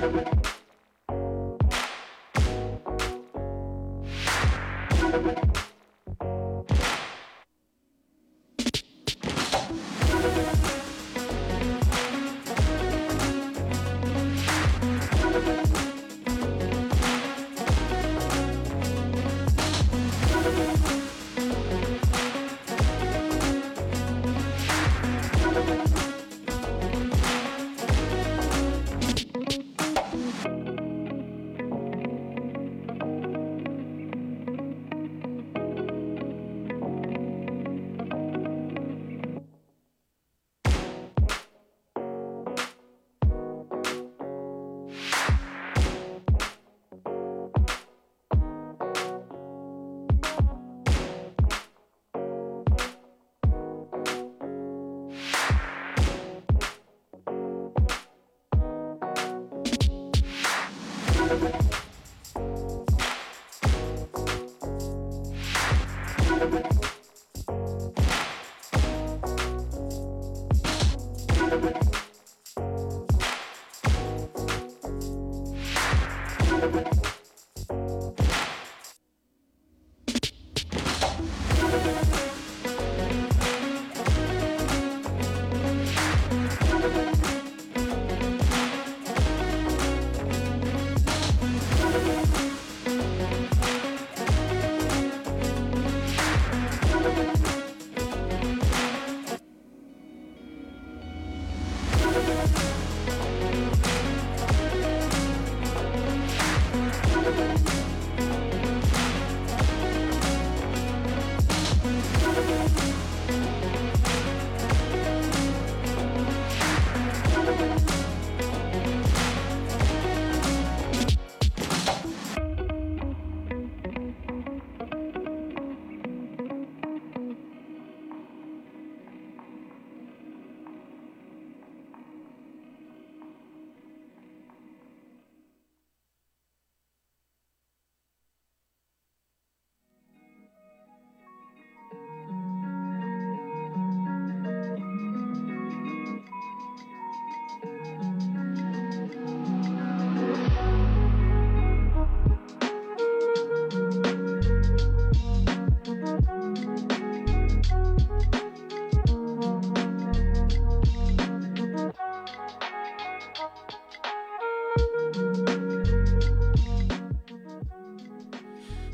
thank you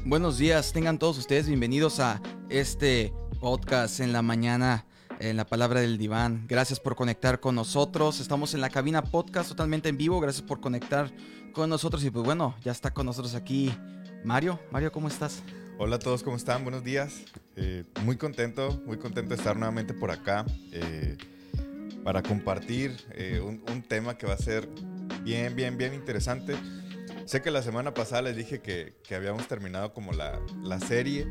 Buenos días, tengan todos ustedes bienvenidos a este podcast en la mañana, en la palabra del diván. Gracias por conectar con nosotros. Estamos en la cabina podcast totalmente en vivo. Gracias por conectar con nosotros. Y pues bueno, ya está con nosotros aquí Mario. Mario, ¿cómo estás? Hola a todos, ¿cómo están? Buenos días. Eh, muy contento, muy contento de estar nuevamente por acá eh, para compartir eh, un, un tema que va a ser bien, bien, bien interesante. Sé que la semana pasada les dije que, que habíamos terminado como la, la serie,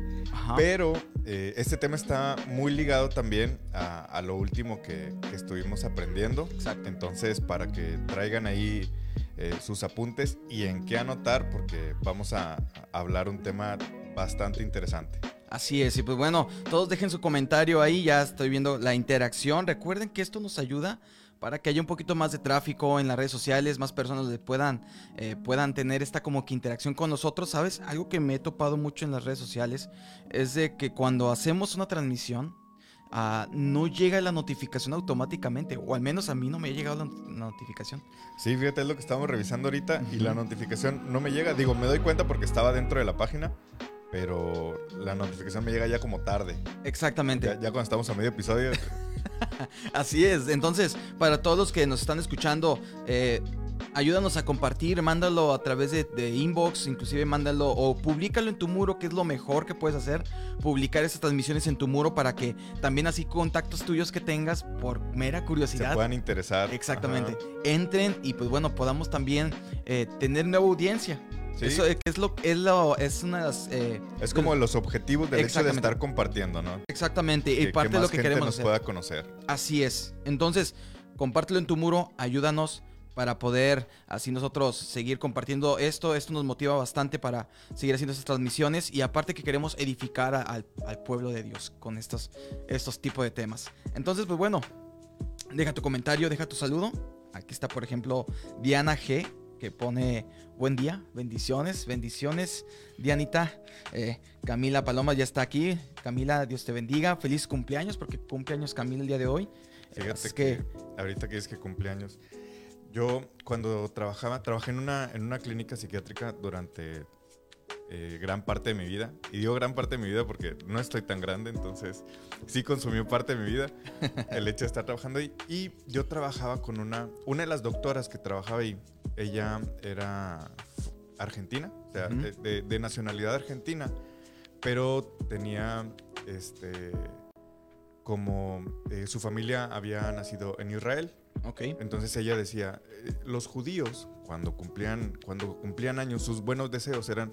pero eh, este tema está muy ligado también a, a lo último que, que, estuvimos aprendiendo. Exacto. Entonces, para que traigan ahí eh, sus apuntes y en qué anotar, porque vamos a, a hablar un tema bastante interesante. Así es, y pues bueno, todos dejen su comentario ahí, ya estoy viendo la interacción. Recuerden que esto nos ayuda para que haya un poquito más de tráfico en las redes sociales, más personas le puedan, eh, puedan tener esta como que interacción con nosotros, ¿sabes? Algo que me he topado mucho en las redes sociales es de que cuando hacemos una transmisión, uh, no llega la notificación automáticamente, o al menos a mí no me ha llegado la, la notificación. Sí, fíjate, es lo que estamos revisando ahorita y la notificación no me llega. Digo, me doy cuenta porque estaba dentro de la página, pero la notificación me llega ya como tarde. Exactamente. Ya, ya cuando estamos a medio episodio. Así es. Entonces, para todos los que nos están escuchando, eh, ayúdanos a compartir, mándalo a través de, de, inbox, inclusive mándalo o públicalo en tu muro, que es lo mejor que puedes hacer, publicar esas transmisiones en tu muro para que también así contactos tuyos que tengas por mera curiosidad Se puedan interesar. Exactamente. Ajá. Entren y pues bueno, podamos también eh, tener nueva audiencia. ¿Sí? Eso es lo es lo es una de las, eh, es como los objetivos del hecho de estar compartiendo, ¿no? Exactamente, y parte que de lo que gente queremos nos hacer. pueda conocer. Así es. Entonces, compártelo en tu muro, ayúdanos para poder así nosotros seguir compartiendo esto. Esto nos motiva bastante para seguir haciendo estas transmisiones y aparte que queremos edificar al, pueblo de Dios con estos, estos tipos de temas. Entonces, pues bueno, deja tu comentario, deja tu saludo. Aquí está, por ejemplo, Diana G que pone buen día, bendiciones, bendiciones. Dianita, eh, Camila Paloma ya está aquí. Camila, Dios te bendiga. Feliz cumpleaños, porque cumpleaños Camila el día de hoy. Fíjate que, ahorita que es que cumpleaños, yo cuando trabajaba, trabajé en una, en una clínica psiquiátrica durante eh, gran parte de mi vida. Y digo gran parte de mi vida porque no estoy tan grande, entonces sí consumió parte de mi vida el hecho de estar trabajando ahí. Y yo trabajaba con una, una de las doctoras que trabajaba ahí. Ella era argentina, o sea, de, de, nacionalidad argentina, pero tenía este como eh, su familia había nacido en Israel. Okay. Entonces ella decía, eh, los judíos cuando cumplían, cuando cumplían años, sus buenos deseos eran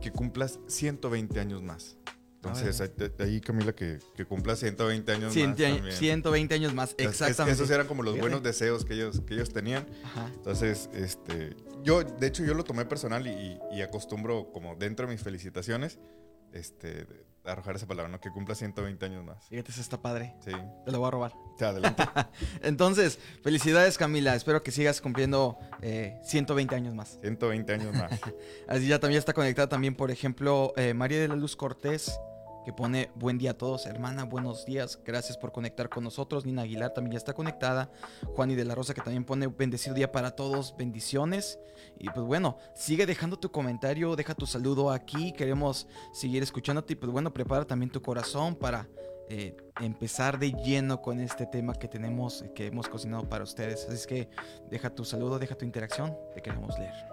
que cumplas 120 años más. Entonces, ahí Camila, que, que cumpla 120 años más. También. 120 años más, exactamente. esos eran como los buenos deseos que ellos, que ellos tenían. Entonces, este, yo, de hecho, yo lo tomé personal y, y acostumbro como dentro de mis felicitaciones, este, arrojar esa palabra, ¿no? Que cumpla 120 años más. Fíjate, eso está padre. Sí. Te lo voy a robar. Sí, adelante. Entonces, felicidades Camila. Espero que sigas cumpliendo 120 eh, años más. 120 años más. Así ya también está conectada también, por ejemplo, eh, María de la Luz Cortés que pone buen día a todos, hermana, buenos días, gracias por conectar con nosotros. Nina Aguilar también ya está conectada. Juan y de la Rosa que también pone bendecido día para todos, bendiciones. Y pues bueno, sigue dejando tu comentario, deja tu saludo aquí, queremos seguir escuchándote y pues bueno, prepara también tu corazón para eh, empezar de lleno con este tema que tenemos, que hemos cocinado para ustedes. Así es que deja tu saludo, deja tu interacción, te queremos leer.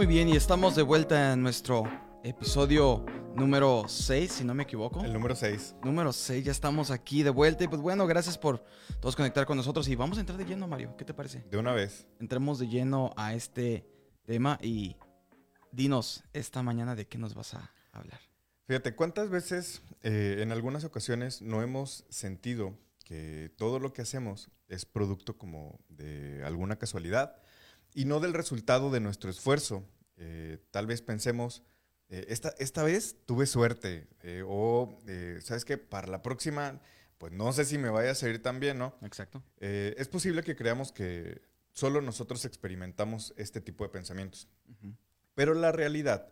Muy bien, y estamos de vuelta en nuestro episodio número 6, si no me equivoco. El número 6. Número 6, ya estamos aquí de vuelta. Y pues bueno, gracias por todos conectar con nosotros. Y vamos a entrar de lleno, Mario. ¿Qué te parece? De una vez. Entremos de lleno a este tema y dinos esta mañana de qué nos vas a hablar. Fíjate, ¿cuántas veces eh, en algunas ocasiones no hemos sentido que todo lo que hacemos es producto como de alguna casualidad? Y no del resultado de nuestro esfuerzo. Eh, tal vez pensemos, eh, esta, esta vez tuve suerte, eh, o sabes que para la próxima, pues no sé si me vaya a salir tan bien, ¿no? Exacto. es posible que creamos que solo nosotros experimentamos este tipo de pensamientos. Pero la realidad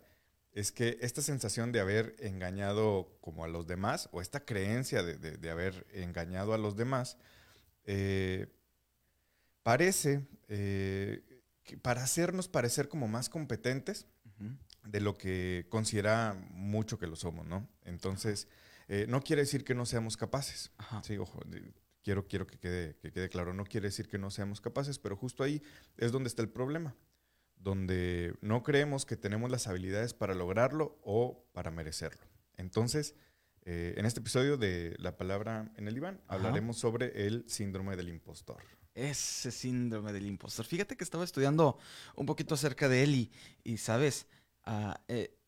es que esta sensación de haber engañado como a los demás, o esta creencia de, de haber engañado a los demás, parece para hacernos parecer como más competentes de lo que considera mucho que lo somos, ¿no? Entonces, eh, no quiere decir que no seamos capaces. Sí, ojo, quiero, quiero que, quede, que quede claro, no quiere decir que no seamos capaces, pero justo ahí es donde está el problema. donde no creemos que tenemos las habilidades para lograrlo o para merecerlo. Entonces, eh, en este episodio de La Palabra en el Iván, hablaremos sobre el síndrome del impostor. Ese síndrome del impostor. Fíjate que estaba estudiando un poquito acerca de él y, sabes, ah, eh,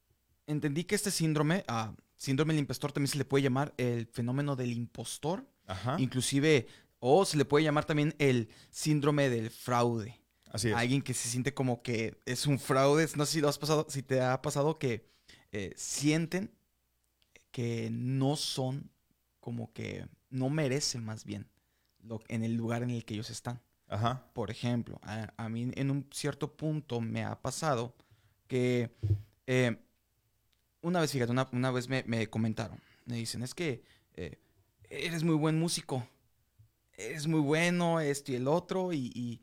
entendí que este síndrome, uh, síndrome del impostor, también se le puede llamar el fenómeno del impostor. Inclusive, o se le puede llamar también el síndrome del fraude. Así es. Alguien que se siente como que es un fraude. No sé si lo has pasado, si te ha pasado que eh, sienten que no son como que no merecen más bien lo, en el lugar en el que ellos están. Ajá. Por ejemplo, a, mí en un cierto punto me ha pasado que eh, una vez, fíjate, una, vez me, comentaron, me dicen, es que eh, eres muy buen músico, eres muy bueno, esto y el otro, y,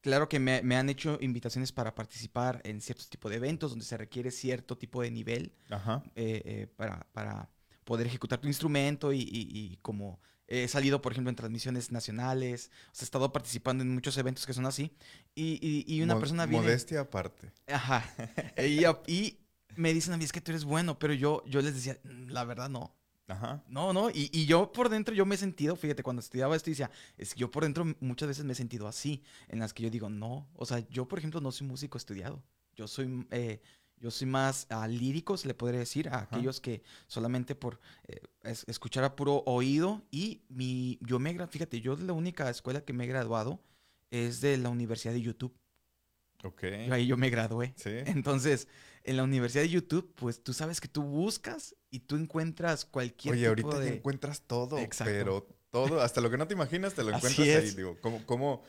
claro que me, han hecho invitaciones para participar en ciertos tipos de eventos donde se requiere cierto tipo de nivel eh, eh, para, poder ejecutar tu instrumento y, como he salido, por ejemplo, en transmisiones nacionales, he estado participando en muchos eventos que son así, y, una persona viene... Modestia aparte. Ajá. y, me dicen a mí, es que tú eres bueno, pero yo, yo les decía, mm, la verdad no. Ajá. No, no, y, yo por dentro yo me he sentido, fíjate, cuando estudiaba esto decía, es que yo por dentro muchas veces me he sentido así, en las que yo digo, no, o sea, yo por ejemplo no soy músico estudiado, yo soy, eh, yo soy más uh, lírico, se le podría decir, a aquellos que solamente por eh, escuchar a puro oído y mi, yo me, fíjate, yo de la única escuela que me he graduado es de la Universidad de YouTube. Ok. Ahí yo me gradué. Sí. Entonces, en la Universidad de YouTube, pues tú sabes que tú buscas y tú encuentras cualquier Oye, ahorita ya encuentras todo, pero todo, hasta lo que no te imaginas, te lo encuentras ahí. Digo, ¿cómo, cómo,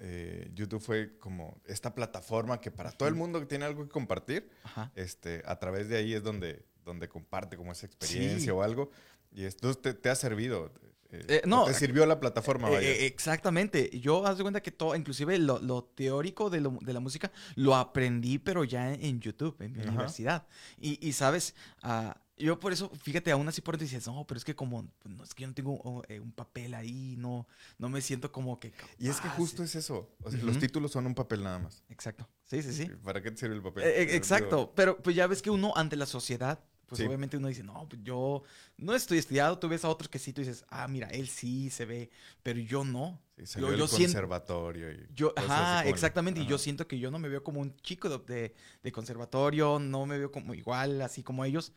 eh, YouTube fue como esta plataforma que para todo el mundo que tiene algo que compartir, este, a través de ahí es donde, donde comparte como esa experiencia o algo. Y esto te, te ha servido. Eh, eh, no, te sirvió la plataforma, vaya. exactamente. Yo haz de cuenta que todo, inclusive lo, teórico de, la música, lo aprendí, pero ya en, YouTube, en mi universidad. Y, sabes, uh, yo por eso, fíjate, aún así por dentro dices, no, pero es que como, pues, no, es que yo no tengo oh, un papel ahí, no, no me siento como que... y es que justo es eso. Los títulos son un papel nada más. Exacto. Sí, sí, sí. ¿Para qué te sirve el papel? exacto. Pero pues ya ves que uno ante la sociedad pues obviamente uno dice, no, pues yo no estoy estudiado, tú ves a otros que sí, tú dices, ah, mira, él sí se ve, pero yo no. Sí, yo, yo conservatorio. Y yo, ajá, exactamente, y yo siento que yo no me veo como un chico de, de, conservatorio, no me veo como igual, así como ellos,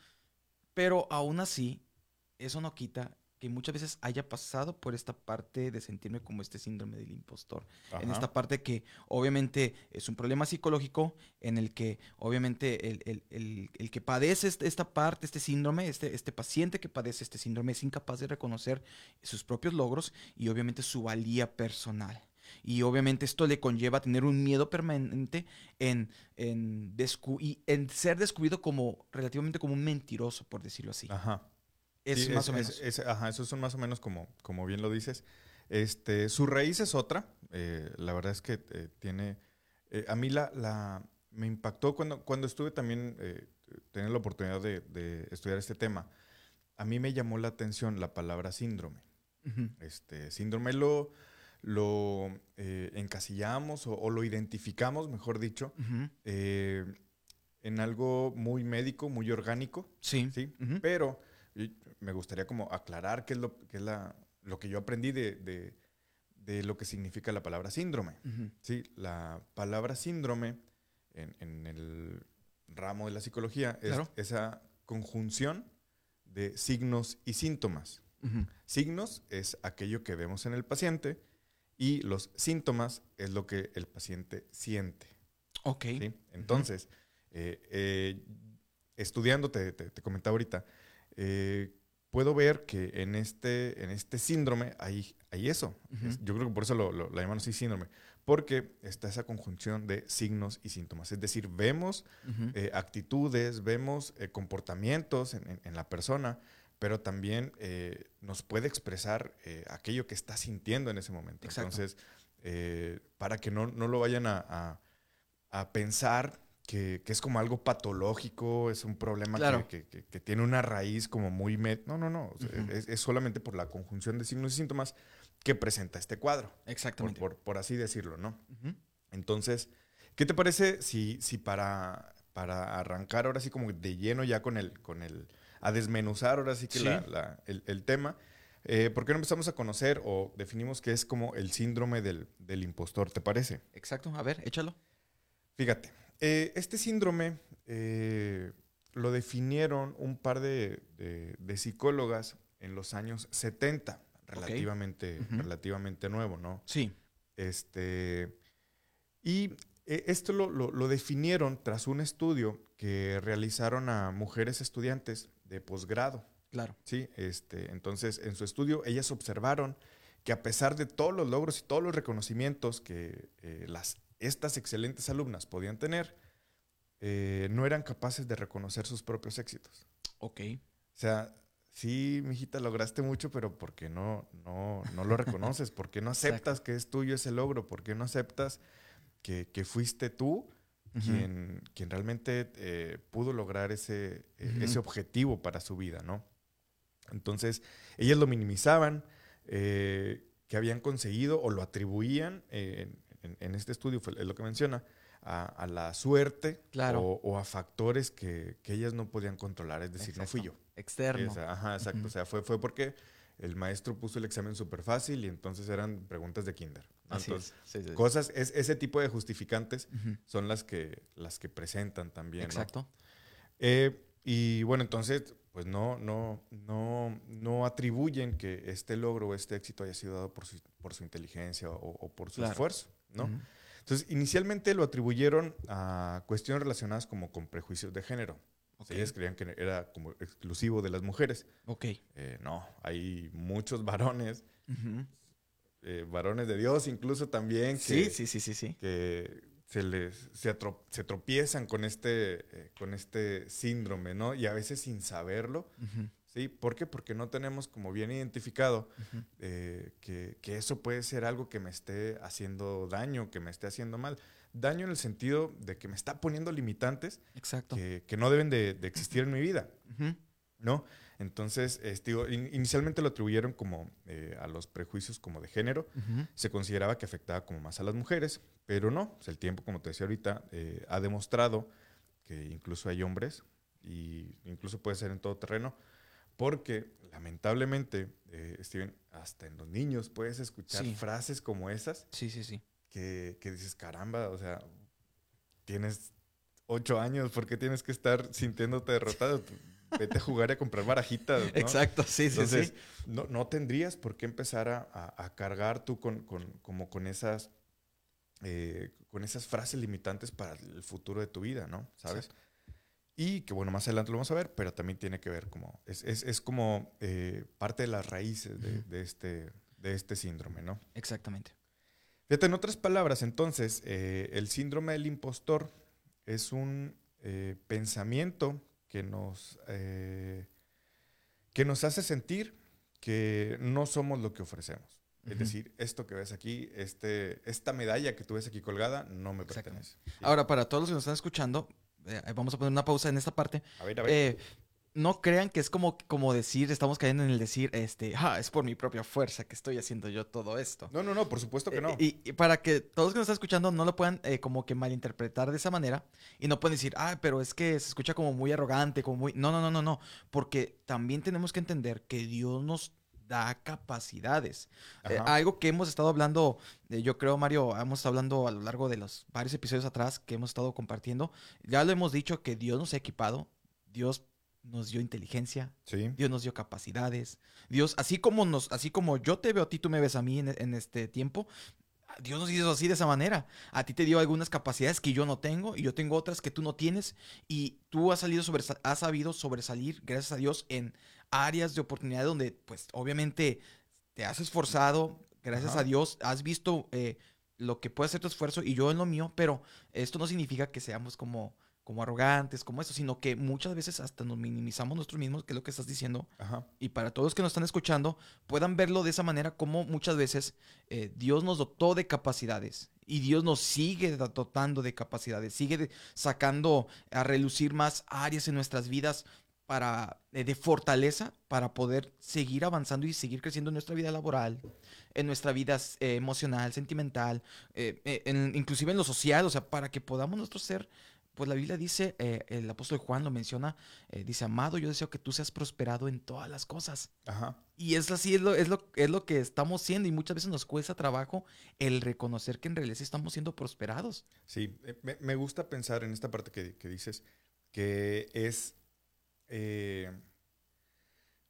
pero aún así, eso no quita que muchas veces haya pasado por esta parte de sentirme como este síndrome del impostor. En esta parte que obviamente es un problema psicológico en el que obviamente el, que padece este, esta parte, este síndrome, este, este paciente que padece este síndrome es incapaz de reconocer sus propios logros y obviamente su valía personal. Y obviamente esto le conlleva a tener un miedo permanente en, en, y en ser descubierto como relativamente como un mentiroso, por decirlo así. Ajá. Es más o menos. ajá, esos son más o menos como, como bien lo dices. Este, su raíz es otra. Eh, la verdad es que eh, tiene. Eh, a mí la, la, me impactó cuando, cuando estuve también eh, tener la oportunidad de, estudiar este tema. A mí me llamó la atención la palabra síndrome. Este síndrome lo, lo encasillamos o, lo identificamos, mejor dicho, en algo muy médico, muy orgánico. Sí. Sí. Pero me gustaría como aclarar qué es lo, es la, lo que yo aprendí de, lo que significa la palabra síndrome. Sí, la palabra síndrome en, el ramo de la psicología es esa conjunción de signos y síntomas. Signos es aquello que vemos en el paciente y los síntomas es lo que el paciente siente. Ok. Entonces, eh, eh, estudiando, te, te, comentaba ahorita, eh, puedo ver que en este, en este síndrome hay, hay eso. yo creo que por eso lo, lo, llamamos así síndrome. Porque está esa conjunción de signos y síntomas. Es decir, vemos actitudes, vemos comportamientos en, la persona, pero también nos puede expresar aquello que está sintiendo en ese momento. Entonces, para que no, no lo vayan a, a, a pensar que, es como algo patológico, es un problema que, tiene una raíz como muy... No, no, no. es, solamente por la conjunción de signos y síntomas que presenta este cuadro. Exactamente. Por, así decirlo, ¿no? Entonces, ¿qué te parece si, si para, para arrancar ahora sí como de lleno ya con el, con el, a desmenuzar ahora sí que Sí. la- la- el, el tema, eh, ¿por qué no empezamos a conocer o definimos qué es como el síndrome del, del impostor? ¿Te parece? Exacto, a ver, échalo. Fíjate, eh, este síndrome eh, lo definieron un par de, de- de psicólogas en los años 70, relativamente, relativamente nuevo, ¿no? Sí, Este, y eh, esto lo, lo- lo definieron tras un estudio que realizaron a mujeres estudiantes de posgrado. claro. ¿sí? Este, entonces, en su estudio, ellas observaron que a pesar de todos los logros y todos los reconocimientos que eh, las, estas excelentes alumnas podían tener, eh, no eran capaces de reconocer sus propios éxitos. Ok. O sea, sí, mijita, lograste mucho, pero ¿por qué no, no, no lo reconoces? ¿Por qué no aceptas que es tuyo ese logro? ¿Por qué no aceptas que, que fuiste tú Ujú. quien, quien realmente eh, pudo lograr ese, eh, Ujú. ese objetivo para su vida, ¿no? Entonces, ellas lo minimizaban, eh, que habían conseguido o lo atribuían, eh, en, en- este estudio, fue, es lo que menciona, a, a la suerte Claro. o, o a factores que, que ellas no podían controlar, es decir, no fui yo. Exacto. Externo. O sea, ajá, exacto. Ujú. O sea, fue, fue porque el maestro puso el examen súper fácil y entonces eran preguntas de kinder. Entonces, es. Sí, sí, sí. cosas, es, ese tipo de justificantes son las que, las que presentan también. ¿no? Exacto. Eh, y bueno, entonces, pues no, no, no, no atribuyen que este logro o este éxito haya sido dado por su, por su inteligencia o, o por su Claro. esfuerzo, ¿no? Entonces, inicialmente lo atribuyeron a cuestiones relacionadas como con prejuicios de género. Ok. Ellas creían que era como exclusivo de las mujeres. Ok. Eh, no, hay muchos varones, eh, varones de Dios incluso también, que, Sí, sí, sí, sí, sí. que se les se, atro- se tropiezan con este, eh, con este síndrome, ¿no? Y a veces sin saberlo. ¿sí? ¿Por qué? Porque no tenemos como bien identificado eh, que, que eso puede ser algo que me esté haciendo daño, que me esté haciendo mal. Daño en el sentido de que me está poniendo limitantes Exacto. que, que no deben de, de existir en mi vida. ¿no? Entonces, este, digo, in- inicialmente lo atribuyeron como eh, a los prejuicios como de género. Se consideraba que afectaba como más a las mujeres, pero no. El tiempo, como te decía ahorita, eh, ha demostrado que incluso hay hombres, y incluso puede ser en todo terreno, porque lamentablemente, eh, Steven, hasta en los niños puedes escuchar Sí. frases como esas Sí, sí, sí. Que, que dices, caramba, o sea, tienes ocho años, ¿por qué tienes que estar sintiéndote derrotado? Vete a jugar y a comprar barajitas. ¿no? Exacto, sí, sí, Entonces, sí. No, no tendrías por qué empezar a, a- a cargar tú con, con- como con esas, eh, con esas frases limitantes para el futuro de tu vida, ¿no? ¿Sabes? Y que bueno, más adelante lo vamos a ver, pero también tiene que ver como, es, es- es como eh, parte de las raíces de este, de este síndrome, ¿no? Exactamente. Fíjate, en otras palabras, entonces, eh, el síndrome del impostor es un eh, pensamiento que nos, eh, que nos hace sentir que no somos lo que ofrecemos. Es decir, esto que ves aquí, este, esta medalla que tú ves aquí colgada, no me pertenece. Ahora, para todos los que nos están escuchando, eh, vamos a poner una pausa en esta parte. a ver, a ver. Eh, no crean que es como, como decir, estamos cayendo en el decir, este, ah, es por mi propia fuerza que estoy haciendo yo todo esto. no, no, no, por supuesto que no. Eh, Y, y para que todos los que nos están escuchando no lo puedan eh, como que malinterpretar de esa manera y no pueden decir, ah, pero es que se escucha como muy arrogante, como muy... No, no, no, no, no, porque también tenemos que entender que Dios nos da capacidades. Eh, algo que hemos estado hablando, eh, yo creo, Mario, hemos estado hablando a lo largo de los varios episodios atrás que hemos estado compartiendo, ya lo hemos dicho que Dios nos ha equipado, Dios nos dio inteligencia, sí, Dios nos dio capacidades. Dios, así como nos, así como yo te veo a ti, tú me ves a mí en, en este tiempo. Dios nos hizo así de esa manera. A ti te dio algunas capacidades que yo no tengo y yo tengo otras que tú no tienes y tú has salido sobre, has sabido sobresalir gracias a Dios en áreas de oportunidad donde, pues, obviamente te has esforzado. Gracias Ajá. a Dios has visto eh, lo que puede ser tu esfuerzo y yo en lo mío, pero esto no significa que seamos como como arrogantes, como eso, sino que muchas veces hasta nos minimizamos nosotros mismos, que es lo que estás diciendo, ajá, y para todos los que nos están escuchando, puedan verlo de esa manera como muchas veces eh, Dios nos dotó de capacidades y Dios nos sigue dotando de capacidades, sigue sacando a relucir más áreas en nuestras vidas para, eh, de fortaleza para poder seguir avanzando y seguir creciendo en nuestra vida laboral, en nuestra vida eh, emocional, sentimental, en- inclusive en lo social, o sea, para que podamos nosotros ser, pues la Biblia dice, eh, el apóstol Juan lo menciona, eh, dice, amado, yo deseo que tú seas prosperado en todas las cosas. Ajá. Y es así, es lo, es, lo, es lo que estamos siendo y muchas veces nos cuesta trabajo el reconocer que en realidad estamos siendo prosperados. Sí, eh, me, me gusta pensar en esta parte que, que dices, que es eh,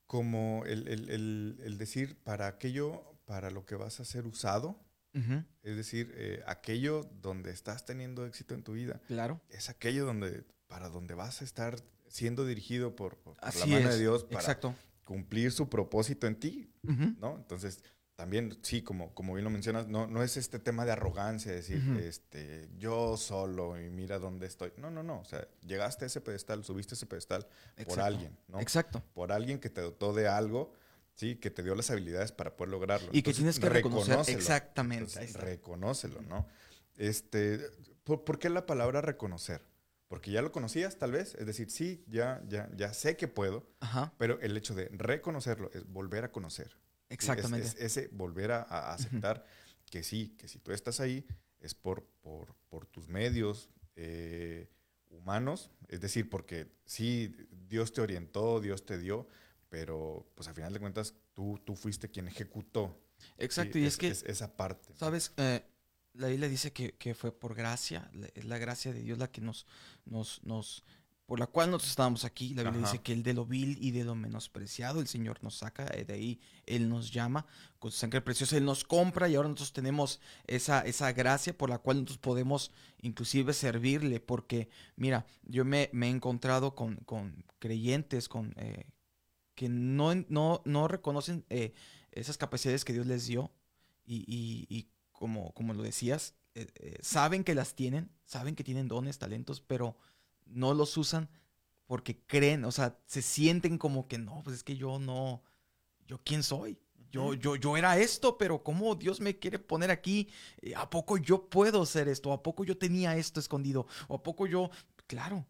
como el, el- el- el decir para aquello, para lo que vas a ser usado, Es decir, eh, aquello donde estás teniendo éxito en tu vida, Claro. es aquello donde, para donde vas a estar siendo dirigido por, por la mano es. de Dios para Exacto. cumplir su propósito en ti, ¿no? Entonces, también, sí, como, como bien lo mencionas, no, no es este tema de arrogancia, decir, este, yo solo y mira dónde estoy. No, no, no. O sea, llegaste a ese pedestal, subiste a ese pedestal por alguien, ¿no? Exacto. Por alguien que te dotó de algo, sí, que te dio las habilidades para poder lograrlo. Y que tienes que reconocer. Exactamente. Entonces, reconócelo, ¿no? Este, ¿por, por qué la palabra reconocer? Porque ya lo conocías, tal vez. Es decir, sí, ya, ya, ya sé que puedo, Ajá. pero el hecho de reconocerlo es volver a conocer. Es- Exactamente. Es, ese volver a, a aceptar que sí, que si tú estás ahí es por, por, por tus medios eh, humanos, es decir, porque sí, Dios te orientó, Dios te dio, pero pues a final de cuentas tú, tú fuiste quien ejecutó. Exacto. sí, y es, que, esa parte. ¿sabes? Eh, la Biblia dice que, que fue por gracia. Es la gracia de Dios la que nos, nos, nos, por la cual nosotros estábamos aquí. La Biblia Ajá. dice que el de lo vil y de lo menospreciado, el Señor nos saca de ahí. Él nos llama con su sangre preciosa. Él nos compra y ahora nosotros tenemos esa, esa gracia por la cual nosotros podemos inclusive servirle. Porque, mira, yo me, me he encontrado con, con creyentes, con... eh, que no, no, no reconocen eh, esas capacidades que Dios les dio y, y- y como, como lo decías, eh, eh, saben que las tienen, saben que tienen dones, talentos, pero no los usan porque creen, o sea, se sienten como que no, pues es que yo no, yo quién soy. Yo, yo, yo era esto, pero ¿cómo Dios me quiere poner aquí? ¿A poco yo puedo ser esto? ¿A poco yo tenía esto escondido? ¿O a poco yo? Claro,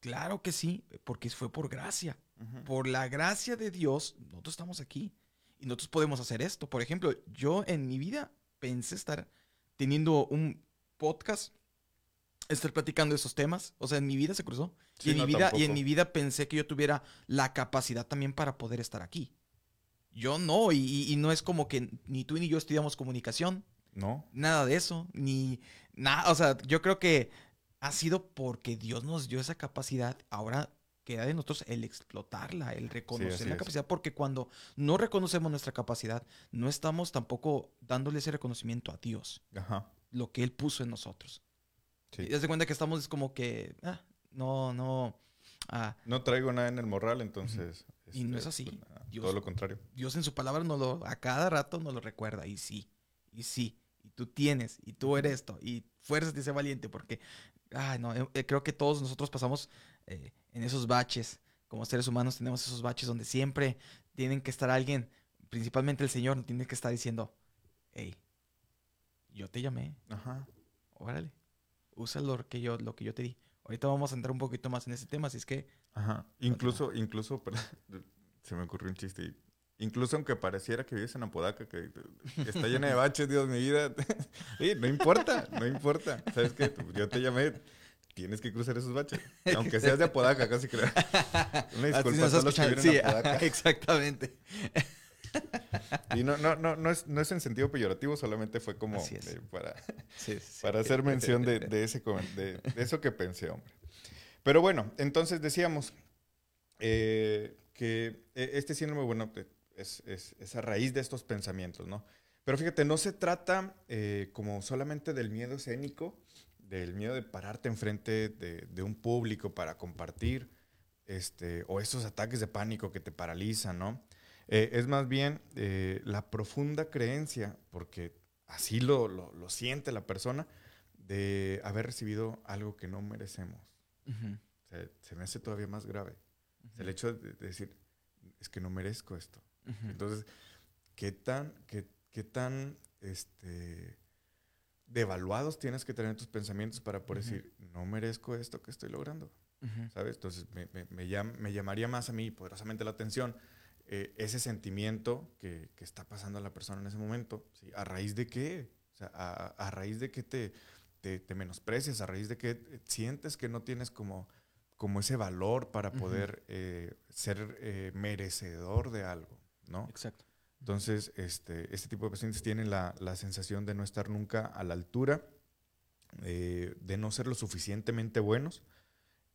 claro que sí, porque fue por gracia Por la gracia de Dios, nosotros estamos aquí. Y nosotros podemos hacer esto. Por ejemplo, yo en mi vida pensé estar teniendo un podcast, estar platicando esos temas. O sea, en mi vida se cruzó. Sí, y, en no, mi vida, y en mi vida pensé que yo tuviera la capacidad también para poder estar aquí. Yo no, y, y- y no es como que ni tú ni yo estudiamos comunicación, ¿No? nada de eso, ni nada. O sea, yo creo que ha sido porque Dios nos dio esa capacidad. Ahora queda de nosotros el explotarla, el reconocer así la es. capacidad, porque cuando no reconocemos nuestra capacidad, no estamos tampoco dándole ese reconocimiento a Dios, Ajá. lo que Él puso en nosotros. Sí. Y das cuenta que estamos como que, ah, no, no, ah, No traigo nada en el morral, entonces. Y no este, es así. pues, nada, Dios- todo lo contrario. Dios en su palabra nos lo, a cada rato nos lo recuerda, y sí, y sí, y tú tienes, y tú eres esto, y fuerzas de ser valiente, porque, ay, no, eh, creo que todos nosotros pasamos eh, en esos baches, como seres humanos tenemos esos baches donde siempre tienen que estar alguien, principalmente el Señor, tiene que estar diciendo, hey, yo te llamé, Ajá. órale, usa lo que yo, lo que yo te di. Ahorita vamos a entrar un poquito más en ese tema, así es que, Ajá. Incluso, incluso, se me ocurrió un chiste. Incluso aunque pareciera que vives en Apodaca, que está llena de baches, Dios, mi vida. Sí, no importa, no importa. ¿Sabes qué? Tú- Yo te llamé, tienes que cruzar esos baches. Aunque seas de Apodaca, casi creo. Una disculpa a todos los que viven sí, Apodaca. exactamente. Y no, no, no, no, es, no es en sentido peyorativo, solamente fue como eh, para, Sí, sí. para hacer mención de, de ese, de, de eso que pensé, hombre. Pero bueno, entonces decíamos eh, que eh, este síndrome, bueno, es, es a raíz de estos pensamientos, ¿no? Pero fíjate, no se trata eh, como solamente del miedo escénico, del miedo de pararte enfrente de, de un público para compartir, este, o esos ataques de pánico que te paralizan, ¿no? Eh, es más bien eh, la profunda creencia, porque así lo, lo, lo siente la persona, de haber recibido algo que no merecemos. Se me hace todavía más grave. El hecho de, de decir, es que no merezco esto. Entonces, ¿qué tan, qué, qué tan este, devaluados tienes que tener tus pensamientos para poder decir, no merezco esto que estoy logrando? ¿sabes? Entonces me, me, me, llamaría más a mí poderosamente la atención eh, ese sentimiento que, que, está pasando a la persona en ese momento. ¿sí? ¿A raíz de qué? O sea, a, a raíz de que te, te, te, menosprecias, a raíz de que sientes que no tienes como, como ese valor para poder eh, ser eh, merecedor de algo, ¿no? Exacto. Entonces, este, este tipo de pacientes tienen la, la sensación de no estar nunca a la altura, de no ser lo suficientemente buenos,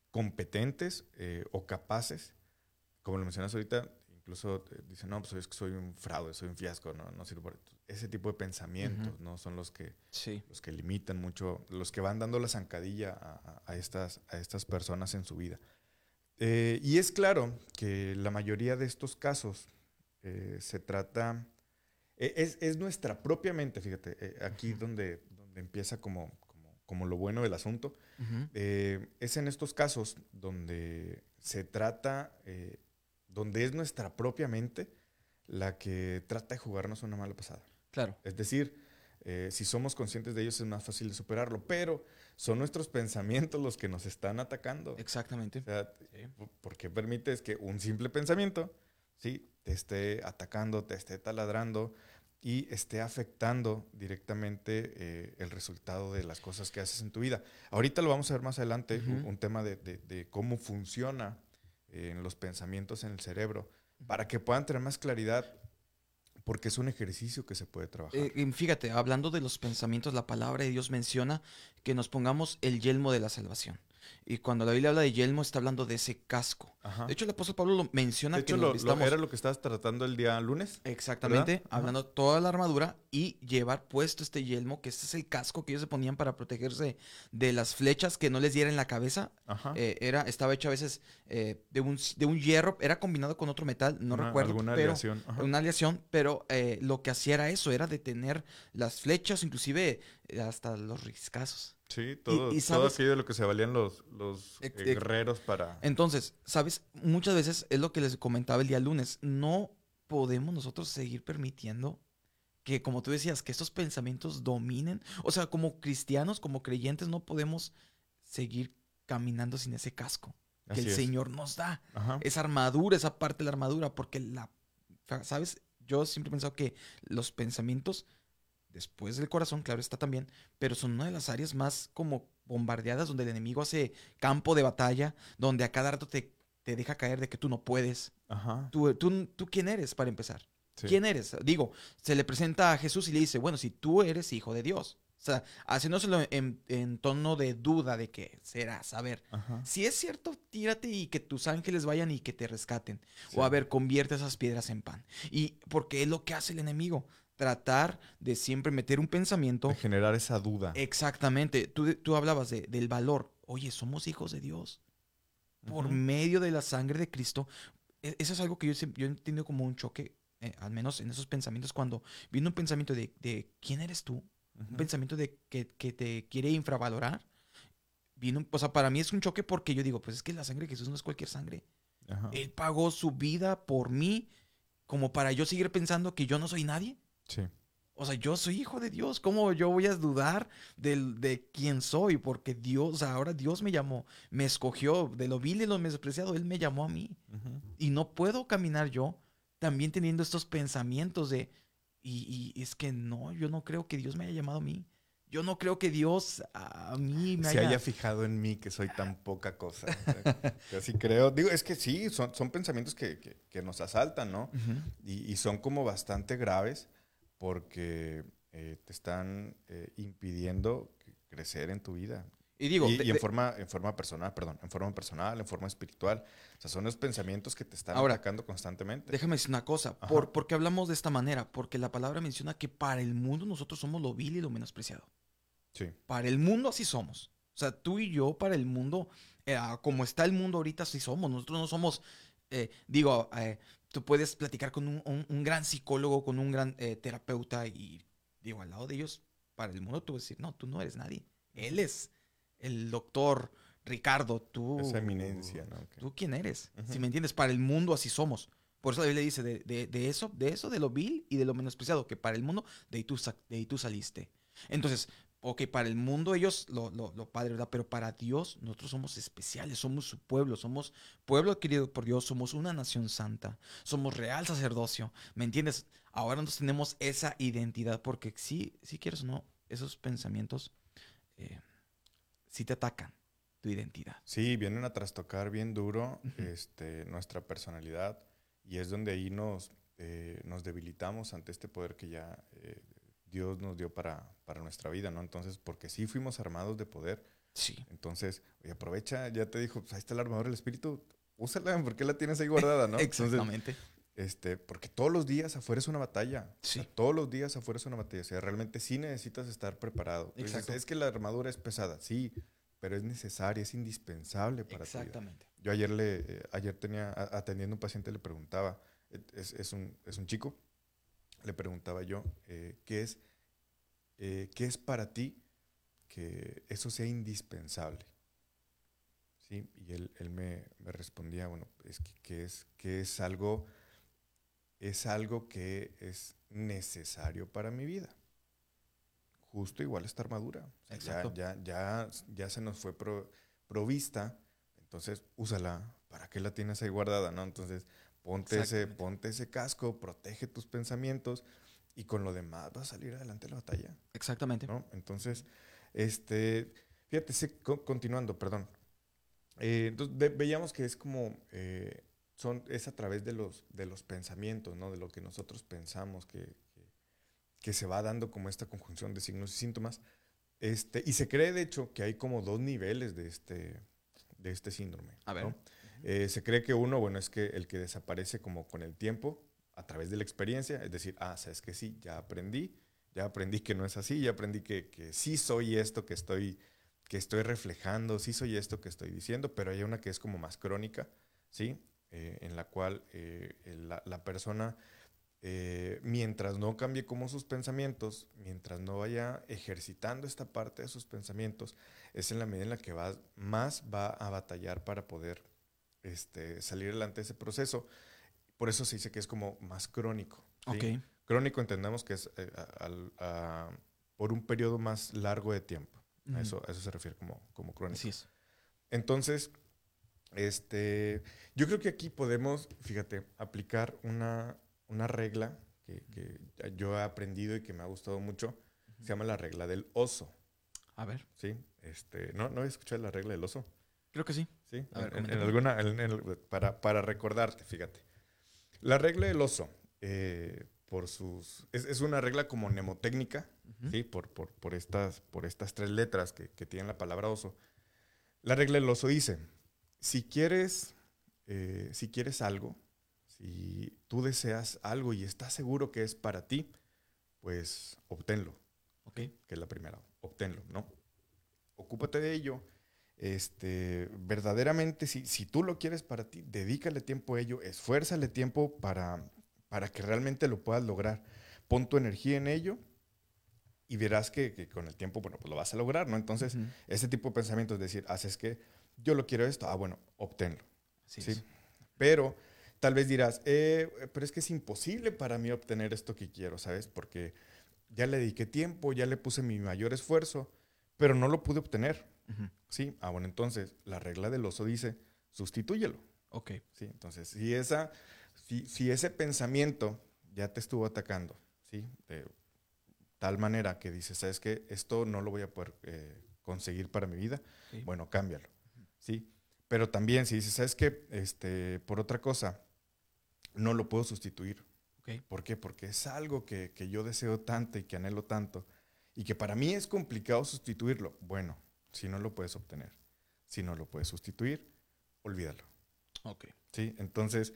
competentes o capaces. Como lo mencionas ahorita, incluso dicen, no, pues es que soy un fraude, soy un fiasco, no, no sirvo. Ese tipo de pensamientos, ¿no? Son los que, los que limitan mucho, los que van dando la zancadilla a, estas, a estas personas en su vida. Eh, y es claro que la mayoría de estos casos eh, se trata, e, es, es, nuestra propia mente, fíjate, eh, aquí donde, donde empieza como, como, como, lo bueno del asunto, es en estos casos donde se trata donde es nuestra propia mente la que trata de jugarnos una mala pasada. Claro. Es decir, eh, si somos conscientes de ellos es más fácil de superarlo, pero son nuestros pensamientos los que nos están atacando. Exactamente. O sea, ¿por qué permites que un simple pensamiento ¿sí? Te esté atacando, te esté taladrando y esté afectando directamente eh, el resultado de las cosas que haces en tu vida? Ahorita lo vamos a ver más adelante, un, tema de, de cómo funciona en los pensamientos en el cerebro, para que puedan tener más claridad, porque es un ejercicio que se puede trabajar. Eh, fíjate, hablando de los pensamientos, la palabra de Dios menciona que nos pongamos el yelmo de la salvación. Y cuando la Biblia habla de yelmo, está hablando de ese casco. De hecho, el apóstol Pablo lo menciona de hecho, que lo, era lo que estabas tratando el día lunes. Exactamente, hablando toda la armadura y llevar puesto este yelmo, que este es el casco que ellos se ponían para protegerse de las flechas que no les dieran en la cabeza. Eh, era, estaba hecho a veces eh, de, un, de un hierro, era combinado con otro metal, no recuerdo. Alguna pero, aleación. Una aleación, pero eh, lo que hacía era eso, era detener las flechas, inclusive hasta los riscazos. Sí, todo, todo aquello de lo que se valían los, los guerreros para... Entonces, ¿sabes? Muchas veces es lo que les comentaba el día lunes. No podemos nosotros seguir permitiendo que, como tú decías, que estos pensamientos dominen. O sea, como cristianos, como creyentes, no podemos seguir caminando sin ese casco que el Señor nos da. Esa armadura, esa parte de la armadura, porque la... ¿Sabes? Yo siempre he pensado que los pensamientos después del corazón, claro está también, pero son una de las áreas más como bombardeadas donde el enemigo hace campo de batalla, donde a cada rato te, te deja caer de que tú no puedes. Ajá. ¿Tú, tú, tú quién eres para empezar? ¿Quién eres? Digo, se le presenta a Jesús y le dice, bueno, si tú eres hijo de Dios. O sea, haciéndoselo en, en tono de duda de que serás. A ver, si es cierto, tírate y que tus ángeles vayan y que te rescaten. O a ver, convierte esas piedras en pan. Y porque es lo que hace el enemigo tratar de siempre meter un pensamiento. De generar esa duda. Exactamente. Tú, tú hablabas de, del valor. Oye, somos hijos de Dios. Por medio de la sangre de Cristo. E, eso es algo que yo, yo entiendo como un choque, eh, al menos en esos pensamientos, cuando viene un pensamiento de, de quién eres tú, un pensamiento de que, que, te quiere infravalorar. Vino, o sea, para mí es un choque porque yo digo, pues es que la sangre de Jesús no es cualquier sangre. Él pagó su vida por mí como para yo seguir pensando que yo no soy nadie. Sí. O sea, yo soy hijo de Dios. ¿Cómo yo voy a dudar de, de quién soy? Porque Dios, ahora Dios me llamó, me escogió de lo vil y lo menospreciado. Él me llamó a mí. Y no puedo caminar yo también teniendo estos pensamientos de, y, y, es que no, yo no creo que Dios me haya llamado a mí. Yo no creo que Dios a mí me Se haya... fijado en mí que soy tan poca cosa. Así creo. Digo, es que sí, son, son pensamientos que, que, nos asaltan, ¿no? y, y, son como bastante graves porque eh, te están eh, impidiendo crecer en tu vida. Y digo, y, en, forma, en forma personal, perdón, en forma personal, en forma espiritual. O sea, son los pensamientos que te están atacando constantemente. Déjame decir una cosa. ¿Por, qué hablamos de esta manera? Porque la palabra menciona que para el mundo nosotros somos lo vil y lo menospreciado. Sí. Para el mundo así somos. O sea, tú y yo para el mundo, eh, como está el mundo ahorita, así somos. Nosotros no somos, digo, tú puedes platicar con un, gran psicólogo, con un gran eh, terapeuta y digo, al lado de ellos, para el mundo tú vas a decir, no, tú no eres nadie. Él es el doctor Ricardo, tú... Esa eminencia, ¿no? ¿Tú quién eres? Si me entiendes, para el mundo así somos. Por eso la Biblia dice, de, de, eso, de eso, de lo vil y de lo menospreciado, que para el mundo, de ahí tú, de ahí tú saliste. Entonces, ok, para el mundo ellos lo, lo, lo padre, ¿verdad? Pero para Dios nosotros somos especiales, somos su pueblo, somos pueblo adquirido por Dios, somos una nación santa, somos real sacerdocio, ¿me entiendes? Ahora nos tenemos esa identidad porque si, si quieres o no, esos pensamientos eh, sí te atacan tu identidad. Sí, vienen a trastocar bien duro este, nuestra personalidad y es donde ahí nos, eh, nos debilitamos ante este poder que ya eh, Dios nos dio para, para nuestra vida, ¿no? Entonces, porque sí fuimos armados de poder. Sí. Entonces, oye, aprovecha, ya te dijo, pues ahí está el armador del espíritu, úsala, ¿por qué la tienes ahí guardada, no? Exactamente. este, porque todos los días afuera es una batalla. Sí. O sea, todos los días afuera es una batalla. O sea, realmente sí necesitas estar preparado. Exacto. es que la armadura es pesada, sí, pero es necesaria, es indispensable para. Exactamente. Yo ayer le, eh, ayer tenía, a- atendiendo a un paciente, le preguntaba, es, es un, es un chico, le preguntaba yo, eh, ¿qué es, eh, qué es para ti que eso sea indispensable? ¿Sí? Y él, él me, me respondía, bueno, es que, que es, que es algo, es algo que es necesario para mi vida. Justo igual esta armadura. O sea, Exacto. Ya, ya, ya, ya se nos fue pro- provista, entonces úsala. ¿Para qué la tienes ahí guardada? ¿no? Entonces ponte ese, ponte ese casco, protege tus pensamientos y con lo demás vas a salir adelante de la batalla. Exactamente. ¿no? Entonces, este, fíjate, sí, co- continuando, perdón. Eh, entonces, ve- veíamos que es como, eh, son, es a través de los, de los pensamientos, ¿no? De lo que nosotros pensamos, que, que, que se va dando como esta conjunción de signos y síntomas. Este, y se cree, de hecho, que hay como dos niveles de este, de este síndrome. A ver. ¿no? Eh, se cree que uno, bueno, es que el que desaparece como con el tiempo, a través de la experiencia, es decir, ah, sabes que sí, ya aprendí, ya aprendí que no es así, ya aprendí que, que sí soy esto que estoy, que estoy reflejando, sí soy esto que estoy diciendo, pero hay una que es como más crónica, ¿sí? Eh, en la cual eh, la, persona, mientras no cambie como sus pensamientos, mientras no vaya ejercitando esta parte de sus pensamientos, es en la medida en la que va, más va a batallar para poder este, salir adelante de ese proceso. Por eso se dice que es como más crónico. ¿sí? Ok. Crónico entendamos que es eh, a- por un periodo más largo de tiempo. Eso, a eso se refiere como, como crónico. Así es. Entonces, este, yo creo que aquí podemos, fíjate, aplicar una, una regla que, que yo he aprendido y que me ha gustado mucho. Se llama la regla del oso. A ver. ¿sí? Este, ¿no, ¿No he escuchado la regla del oso? Creo que sí. ¿Sí? A ver, En- en, alguna, en- para, para recordarte, fíjate. La regla del oso, eh, por sus, es, es una regla como mnemotécnica, Ujú. ¿sí? por, por, por estas, por estas tres letras que, que tienen la palabra oso. La regla del oso dice, si quieres, eh, si quieres algo, si tú deseas algo y estás seguro que es para ti, pues obténlo Ok. que es la primera, obténlo, ¿no? Ocúpate de ello. Este, verdaderamente, si, si tú lo quieres para ti, dedícale tiempo a ello, esfuérzale tiempo para, para que realmente lo puedas lograr. Pon tu energía en ello y verás que, que con el tiempo, bueno, pues lo vas a lograr, ¿no? Entonces, Ujú. ese tipo de pensamientos, decir, haces que yo lo quiero esto, ah, bueno, obténlo. Así Sí. es. Pero tal vez dirás, eh, pero es que es imposible para mí obtener esto que quiero, ¿sabes? Porque ya le dediqué tiempo, ya le puse mi mayor esfuerzo, pero no lo pude obtener. ¿Sí? Ah, bueno, entonces la regla del oso dice, sustitúyelo. Ok. ¿Sí? Entonces, si, esa, si, si ese pensamiento ya te estuvo atacando, ¿sí? De tal manera que dices, ¿sabes qué? Esto no lo voy a poder eh, conseguir para mi vida. Sí. Bueno, cámbialo. ¿Sí? Pero también si dices, ¿sabes qué? Este, por otra cosa, no lo puedo sustituir. Ok. ¿Por qué? Porque es algo que, que yo deseo tanto y que anhelo tanto y que para mí es complicado sustituirlo. Bueno, si no lo puedes obtener, si no lo puedes sustituir, olvídalo. Ok. ¿sí? Entonces,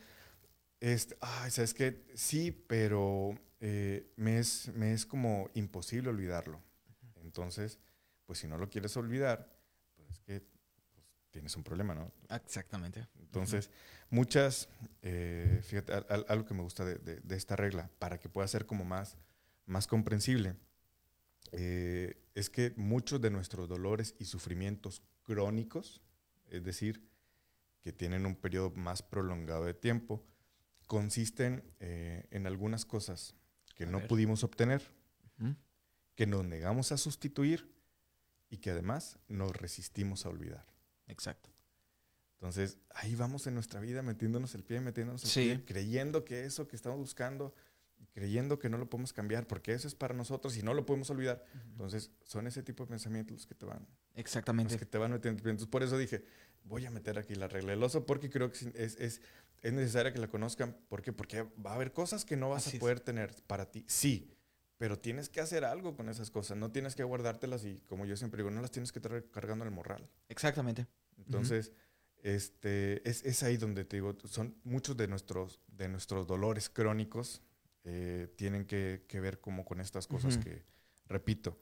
este, ay, ¿sabes qué? Sí, pero eh, me, es, me es como imposible olvidarlo. Entonces, pues si no lo quieres olvidar, pues es que pues, tienes un problema, ¿no? Exactamente. Entonces, muchas, eh, fíjate, al- al- algo que me gusta de, de- de esta regla, para que pueda ser como más, más comprensible, eh, es que muchos de nuestros dolores y sufrimientos crónicos, es decir, que tienen un periodo más prolongado de tiempo, consisten eh, en algunas cosas que A no ver. pudimos obtener, que nos negamos a sustituir y que además nos resistimos a olvidar. Exacto. Entonces, ahí vamos en nuestra vida metiéndonos el pie, metiéndonos el Sí. pie, creyendo que eso que estamos buscando, creyendo que no lo podemos cambiar, porque eso es para nosotros y no lo podemos olvidar. Entonces, son ese tipo de pensamientos los que te van, los Exactamente. que te van metiendo. Entonces, por eso dije, voy a meter aquí la regla del oso, porque creo que es, es, es necesaria que la conozcan. ¿Por qué? Porque va a haber cosas que no vas Así a es. poder tener para ti. Sí, pero tienes que hacer algo con esas cosas. No tienes que guardártelas y, como yo siempre digo, no las tienes que estar cargando en el morral. Exactamente. Entonces, este, es, es ahí donde te digo, son muchos de nuestros, de nuestros dolores crónicos eh, tienen que, que ver como con estas cosas que, repito,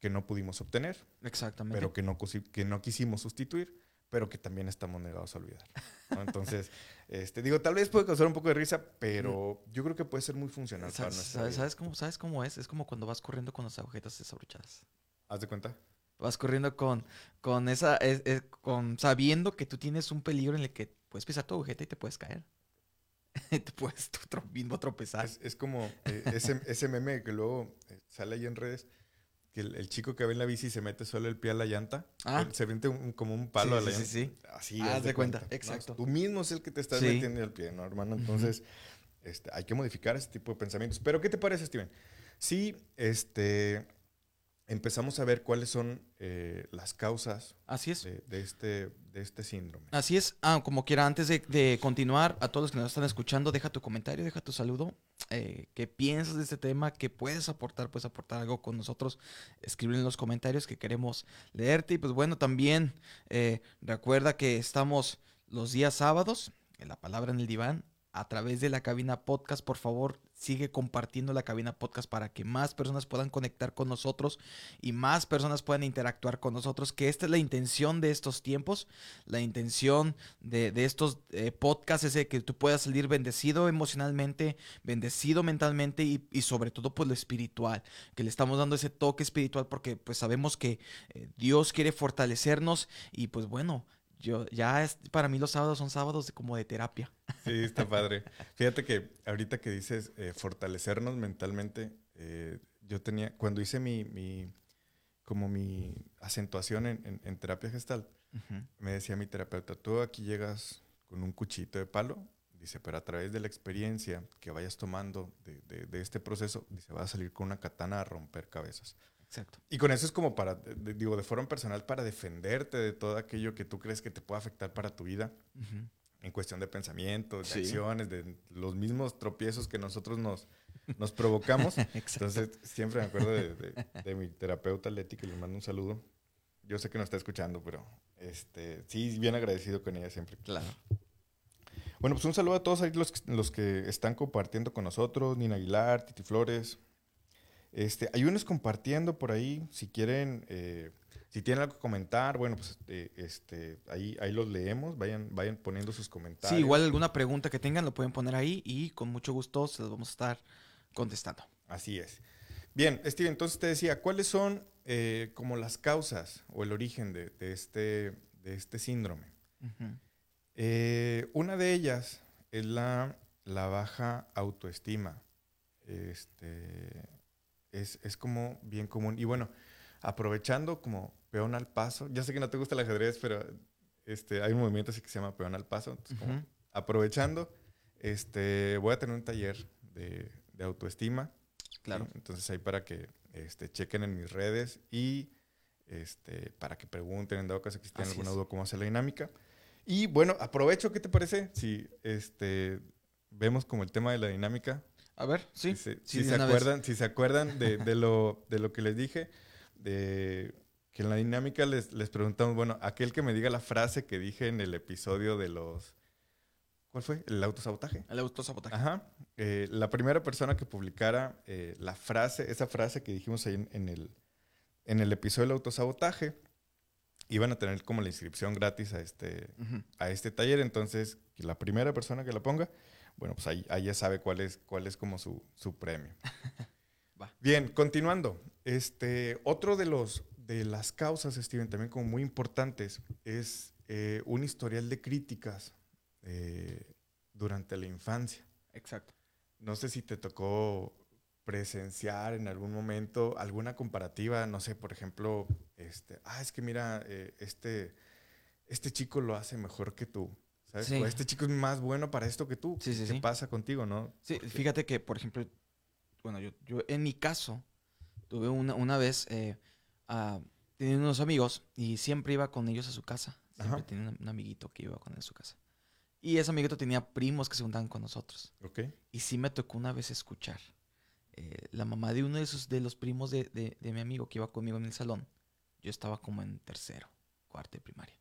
que no pudimos obtener, Exactamente. pero que no, que no quisimos sustituir, pero que también estamos negados a olvidar. ¿no? Entonces, este, digo, tal vez puede causar un poco de risa, pero yo creo que puede ser muy funcional para ¿Sabes, sabes- cómo, ¿Sabes cómo es? Es como cuando vas corriendo con las agujetas desabrochadas. ¿Haz de cuenta? Vas corriendo con, con esa, es- es- con sabiendo que tú tienes un peligro en el que puedes pisar tu agujeta y te puedes caer. te puedes tú mismo tropezar. Es, es como eh, ese, ese meme que luego eh, sale ahí en redes, que el, el chico que ve en la bici se mete solo el pie a la llanta, Ah. o se mete un- como un palo Sí, a la sí, sí, llanta. sí. Así, Haz haz de cuenta, exacto. Tú mismo es el que te estás Sí. metiendo el pie, ¿no, hermano? Entonces, este, hay que modificar ese tipo de pensamientos. Pero, ¿qué te parece, Steven? Si este, empezamos a ver cuáles son eh, las causas Así es. de, de este, de este síndrome. Así es. Ah, como quiera, antes de, de continuar, a todos los que nos están escuchando, deja tu comentario, deja tu saludo. Eh, ¿Qué piensas de este tema? ¿Qué puedes aportar? Puedes aportar algo con nosotros. Escribe en los comentarios que queremos leerte. Y pues bueno, también eh, recuerda que estamos los días sábados, en la palabra en el diván, a través de la cabina podcast. Por favor, sigue compartiendo la cabina podcast para que más personas puedan conectar con nosotros y más personas puedan interactuar con nosotros. Que esta es la intención de estos tiempos la intención de, estos eh, podcasts es que tú puedas salir bendecido emocionalmente, bendecido mentalmente y, y sobre todo pues lo espiritual, que le estamos dando ese toque espiritual porque pues sabemos que eh, Dios quiere fortalecernos y pues bueno, yo ya es, para mí los sábados son sábados de, como de terapia. Sí, está padre. Fíjate que ahorita que dices eh, fortalecernos mentalmente, eh, yo tenía, cuando hice mi, mi como mi acentuación en, en- en terapia gestal, me decía mi terapeuta, tú aquí llegas con un cuchito de palo, dice, pero a través de la experiencia que vayas tomando de, de- de este proceso, dice, vas a salir con una katana a romper cabezas. Exacto. Y con eso es como para, de- digo, de forma personal, para defenderte de todo aquello que tú crees que te puede afectar para tu vida en cuestión de pensamientos, de Sí. acciones, de los mismos tropiezos que nosotros nos, nos provocamos. Exacto. Entonces, siempre me acuerdo de, de- de mi terapeuta Leti, que le mando un saludo. Yo sé que no está escuchando, pero este, sí, bien agradecido con ella siempre. Claro. Bueno, pues un saludo a todos ahí los, los que están compartiendo con nosotros, Nina Aguilar, Titi Flores. Este, hay unos compartiendo por ahí, si quieren, eh, si tienen algo que comentar, bueno, pues eh, este, ahí, ahí los leemos, vayan, vayan poniendo sus comentarios. Sí, igual alguna pregunta que tengan lo pueden poner ahí y con mucho gusto se los vamos a estar contestando. Así es. Bien, Steve, entonces te decía, ¿cuáles son eh, como las causas o el origen de, de este, de este síndrome? Eh, una de ellas es la, la baja autoestima. Este, es, es como bien común. Y bueno, aprovechando como peón al paso, ya sé que no te gusta el ajedrez, pero este, hay un movimiento así que se llama peón al paso. entonces, como Ujú. aprovechando, este, voy a tener un taller de, de autoestima. Claro. ¿sí? Entonces ahí para que este, chequen en mis redes y este, para que pregunten en dado caso que tengan Así alguna duda cómo hacer la dinámica. Y bueno, aprovecho, ¿qué te parece? Si este, vemos como el tema de la dinámica. A ver, sí. Si se, sí, si de se una vez. acuerdan, si se acuerdan de, de lo, de lo que les dije, de que en la dinámica les, les preguntamos, bueno, aquel que me diga la frase que dije en el episodio de los... ¿Cuál fue? El autosabotaje. El autosabotaje. Ajá. Eh, la primera persona que publicara eh, la frase, esa frase que dijimos ahí en, en el, en el episodio del autosabotaje, iban a tener como la inscripción gratis a este, a este taller. Entonces, la primera persona que la ponga, bueno, pues ahí, ahí ya sabe cuál es, cuál es como su, su premio. Va. Bien, continuando. Este, otro de los de las causas, Steven, también como muy importantes, es eh, un historial de críticas eh, durante la infancia. Exacto. No sé si te tocó presenciar en algún momento alguna comparativa, no sé, por ejemplo, este, ah, es que mira, eh, este, este chico lo hace mejor que tú. ¿Sabes? O este chico es más bueno para esto que tú. Sí, sí, ¿Qué pasa contigo, no? Sí, fíjate que, por ejemplo, bueno, yo, yo en mi caso, tuve una, una vez, eh, uh, tenía unos amigos y siempre iba con ellos a su casa. Siempre tenía un, amiguito que iba con él a su casa. Y ese amiguito tenía primos que se juntaban con nosotros. Ok. Y sí me tocó una vez escuchar eh, la mamá de uno de, sus, de los primos de, de, mi amigo que iba conmigo en el salón, yo estaba como en tercero, cuarto de primaria.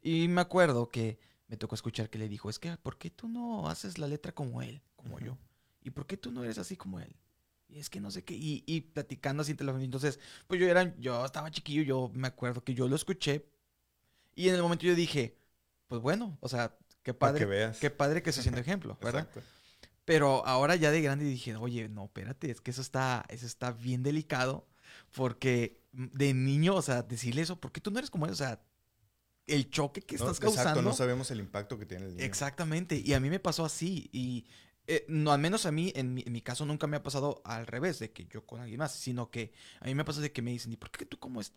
Y me acuerdo que me tocó escuchar que le dijo, es que, ¿por qué tú no haces la letra como él, como yo? ¿Y por qué tú no eres así como él? Y es que no sé qué, y, y platicando así Entonces, pues yo era, yo estaba chiquillo, yo me acuerdo que yo lo escuché. Y en el momento yo dije, pues bueno, o sea, qué padre, que qué padre que se siente ejemplo, ¿verdad? Exacto. Pero ahora ya de grande dije, oye, no, espérate, es que eso está, eso está bien delicado. Porque de niño, o sea, decirle eso, ¿por qué tú no eres como él? O sea, el choque que estás causando. Exacto, no sabemos el impacto que tiene el niño. Exactamente. Y a mí me pasó así. Y eh, no, al menos a mí, en mi, en mi, caso, nunca me ha pasado al revés, de que yo con alguien más, sino que a mí me pasa de que me dicen, ¿y por qué tú como es,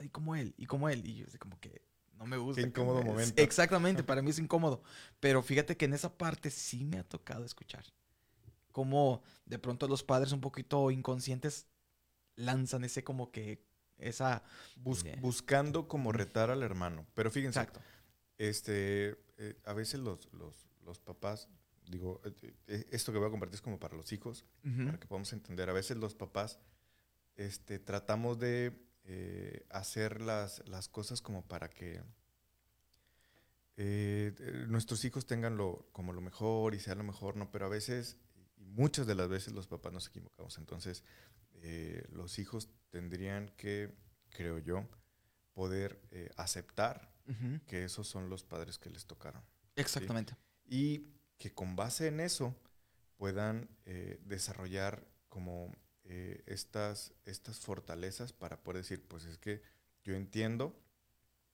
y como él, y como él? Y yo, como que no me gusta. Qué incómodo momento. Exactamente, para mí es incómodo. Pero fíjate que en esa parte sí me ha tocado escuchar. Cómo de pronto los padres un poquito inconscientes lanzan ese como que esa... buscando como retar al hermano. Pero fíjense, Exacto. este, eh, a veces los, los, los papás, digo, eh, eh, esto que voy a compartir es como para los hijos, para que podamos entender. A veces los papás este, tratamos de eh, hacer las, las, cosas como para que eh, nuestros hijos tengan lo, como lo mejor y sea lo mejor, ¿no? Pero a veces, y muchas de las veces los papás nos equivocamos. Entonces, eh, los hijos tendrían que, creo yo, poder aceptar que esos son los padres que les tocaron. Exactamente. Y que con base en eso puedan desarrollar como eh, estas, estas fortalezas para poder decir, pues es que yo entiendo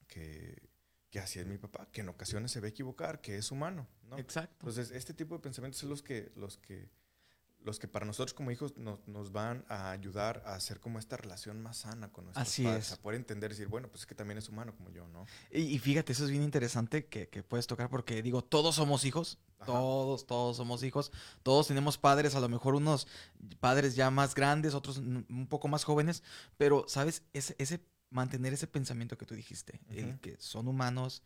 que, que así es mi papá, que en ocasiones se ve equivocar, que es humano, ¿no? Exacto. Entonces, este tipo de pensamientos son los que, los que los que para nosotros como hijos nos, van a ayudar a hacer como esta relación más sana con nuestros Así padres, a poder entender y decir, bueno, pues es que también es humano como yo, ¿no? Y, fíjate, eso es bien interesante que, puedes tocar porque digo, todos somos hijos, todos, todos somos hijos, todos tenemos padres, a lo mejor unos padres ya más grandes, otros un poco más jóvenes, pero, ¿sabes? Ese, ese mantener ese pensamiento que tú dijiste, el que son humanos,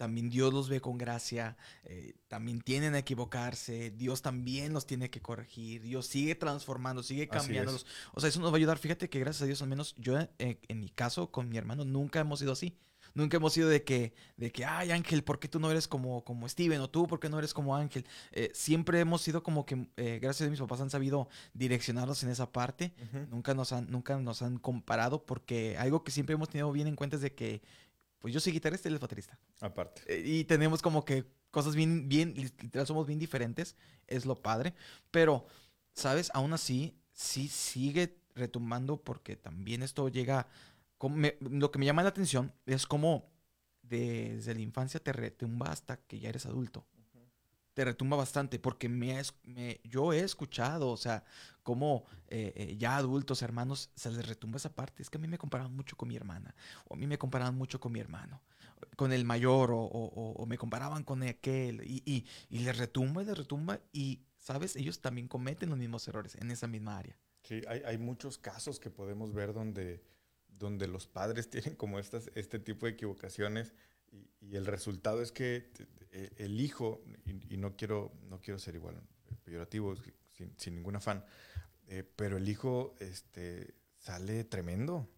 también Dios los ve con gracia, eh, también tienen a equivocarse, Dios también los tiene que corregir, Dios sigue transformando, sigue cambiándolos. O sea, eso nos va a ayudar. Fíjate que gracias a Dios, al menos yo eh, en mi caso con mi hermano nunca hemos sido así. Nunca hemos sido de que, de que, ay Ángel, ¿por qué tú no eres como, como Steven? O tú, ¿por qué no eres como Ángel? Eh, siempre hemos sido como que, gracias a mis papás han sabido direccionarnos en esa parte. nunca, nos han, nunca nos han comparado porque algo que siempre hemos tenido bien en cuenta es de que pues yo soy guitarrista y él es baterista. Aparte. Eh, y tenemos como que cosas bien, bien, literal, somos bien diferentes, es lo padre. Pero, ¿sabes? Aún así, sí sigue retumbando porque también esto llega... lo que me llama la atención es como desde la infancia te retumba hasta que ya eres adulto te retumba bastante porque me, me, yo he escuchado, o sea, como eh, eh, ya adultos, hermanos, se les retumba esa parte. Es que a mí me comparaban mucho con mi hermana, o a mí me comparaban mucho con mi hermano, con el mayor, o, o, me comparaban con aquel, y, y, y les retumba y les retumba, y, ¿sabes? Ellos también cometen los mismos errores en esa misma área. Sí, hay, hay muchos casos que podemos ver donde, donde los padres tienen como estas, este tipo de equivocaciones y, el resultado es que eh, el hijo, y, no, quiero, no quiero ser igual peyorativo, sin, sin ningún afán, eh, pero el hijo este, sale tremendo,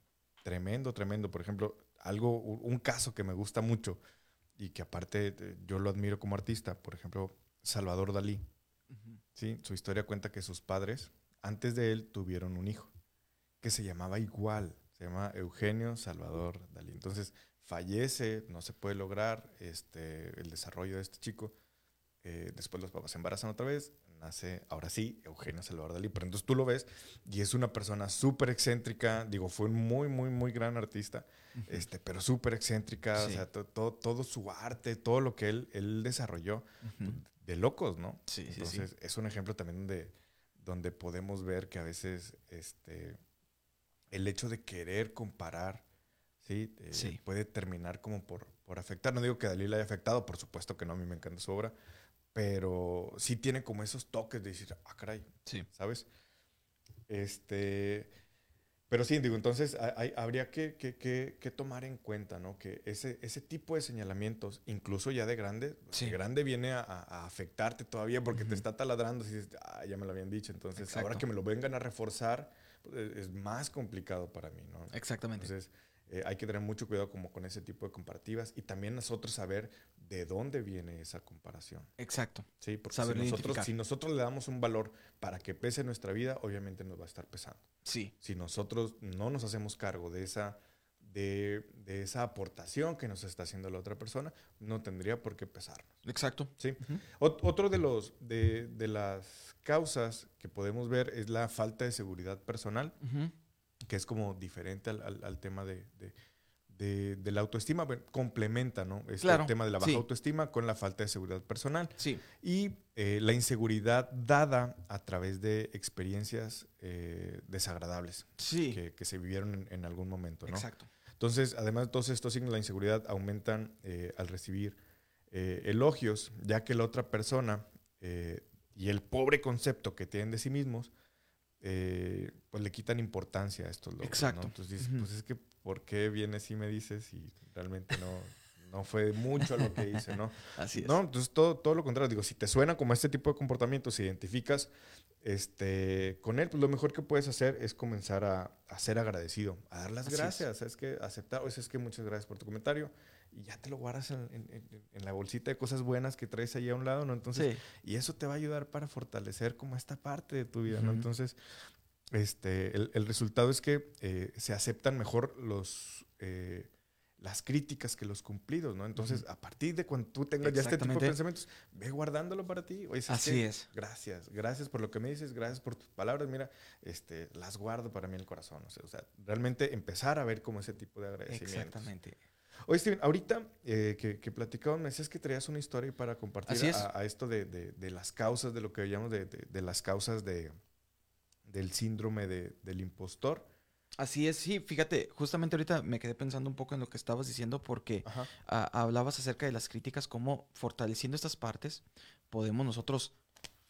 tremendo, tremendo. Por ejemplo, algo, un caso que me gusta mucho y que aparte eh, yo lo admiro como artista, por ejemplo, Salvador Dalí. ¿sí? Su historia cuenta que sus padres, antes de él, tuvieron un hijo que se llamaba igual, se llama Eugenio Salvador Dalí. Entonces, fallece, no se puede lograr este, el desarrollo de este chico. Eh, después los papás se embarazan otra vez, nace, ahora sí, Eugenio Salvador Dalí. Pero entonces tú lo ves y es una persona súper excéntrica, digo, fue un muy, muy, muy gran artista, este, pero súper excéntrica, o sea, todo, todo su arte, todo lo que él, él desarrolló, de locos, ¿no? Sí, entonces es un ejemplo también de donde podemos ver que a veces este, el hecho de querer comparar, ¿sí? Eh, Sí. puede terminar como por, por afectar. No digo que Dalí le haya afectado, por supuesto que no, a mí me encanta su obra, pero sí tiene como esos toques de decir, ah, caray, Sí. ¿sabes? Este, pero sí, digo, entonces ha- hay- habría que, que- que- que tomar en cuenta, ¿no? Que ese, ese tipo de señalamientos, incluso ya de grande, Sí. de grande viene a, afectarte todavía porque te está taladrando. Y dices, ah, ya me lo habían dicho. Entonces, ahora que me lo vengan a reforzar, pues, es- es más complicado para mí, ¿no? Exactamente. Entonces, eh, hay que tener mucho cuidado como con ese tipo de comparativas y también nosotros saber de dónde viene esa comparación. Exacto. Sí, porque Saber si nosotros, si nosotros le damos un valor para que pese nuestra vida, obviamente nos va a estar pesando. Sí. Si nosotros no nos hacemos cargo de esa, de, de esa aportación que nos está haciendo la otra persona, no tendría por qué pesarnos. Exacto. ¿sí? Ot- Otro de, los, de, de las causas que podemos ver es la falta de seguridad personal. Que es como diferente al, al- al tema de, de- de- de la autoestima. Bueno, complementa ¿no? este Claro, tema de la baja sí. autoestima con la falta de seguridad personal. Sí. Y eh, la inseguridad dada a través de experiencias eh, desagradables Sí. que, que se vivieron en, en algún momento. ¿no? Exacto. Entonces, además de todos estos signos, la inseguridad aumentan eh, al recibir elogios, ya que la otra persona y el pobre concepto que tienen de sí mismos, eh, pues le quitan importancia a estos logros. ¿no? Exacto. Entonces dices, Ujú. pues es que, ¿por qué vienes y me dices y realmente no, no fue mucho lo que hice, ¿no? Así es. No, entonces todo, todo lo contrario. Digo, si te suena como este tipo de comportamientos, si identificas este, con él, pues lo mejor que puedes hacer es comenzar a, a ser agradecido, a dar las Así es. gracias. Es que aceptar, o sea, es que muchas gracias por tu comentario y ya te lo guardas en, en- la bolsita de cosas buenas que traes ahí a un lado, ¿no? Entonces, Sí. y eso te va a ayudar para fortalecer como esta parte de tu vida, ¿no? Entonces, este, el, el resultado es que eh, se aceptan mejor los, eh, las críticas que los cumplidos, ¿no? Entonces, a partir de cuando tú tengas ya este tipo de pensamientos, ve guardándolo para ti. Oye, ¿sabes Así es. Gracias, gracias por lo que me dices, gracias por tus palabras. Mira, este, las guardo para mí en el corazón. O sea, o sea, realmente empezar a ver como ese tipo de agradecimientos. Exactamente. Oye, Steven, ahorita eh, que, que platicábamos, me decías que traías una historia para compartir Así es. a, a esto de, de- de las causas, de lo que veíamos, de, las causas de, del síndrome de- del impostor. Así es, sí, fíjate, justamente ahorita me quedé pensando un poco en lo que estabas diciendo porque hablabas acerca de las críticas, cómo fortaleciendo estas partes podemos nosotros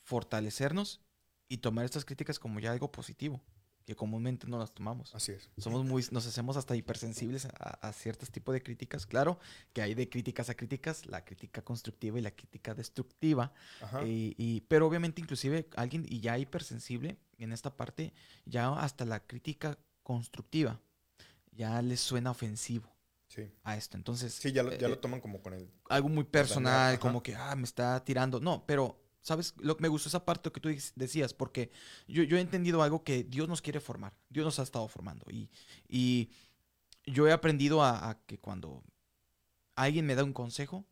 fortalecernos y tomar estas críticas como ya algo positivo, que comúnmente no las tomamos. Así es. Somos muy, nos hacemos hasta hipersensibles a, a ciertos tipos de críticas. Claro que hay de críticas a críticas, la crítica constructiva y la crítica destructiva. Ajá. Y, y- pero obviamente inclusive alguien y ya hipersensible en esta parte, ya hasta la crítica constructiva ya les suena ofensivo Sí. a esto. Entonces, Sí, ya lo, ya eh, lo toman como con el... algo muy personal, como que, ah, me está tirando. No, pero, ¿sabes? Lo que me gustó esa parte que tú decías, porque yo, yo he entendido algo que Dios nos quiere formar. Dios nos ha estado formando. Y, y yo he aprendido a, a que cuando alguien me da un consejo,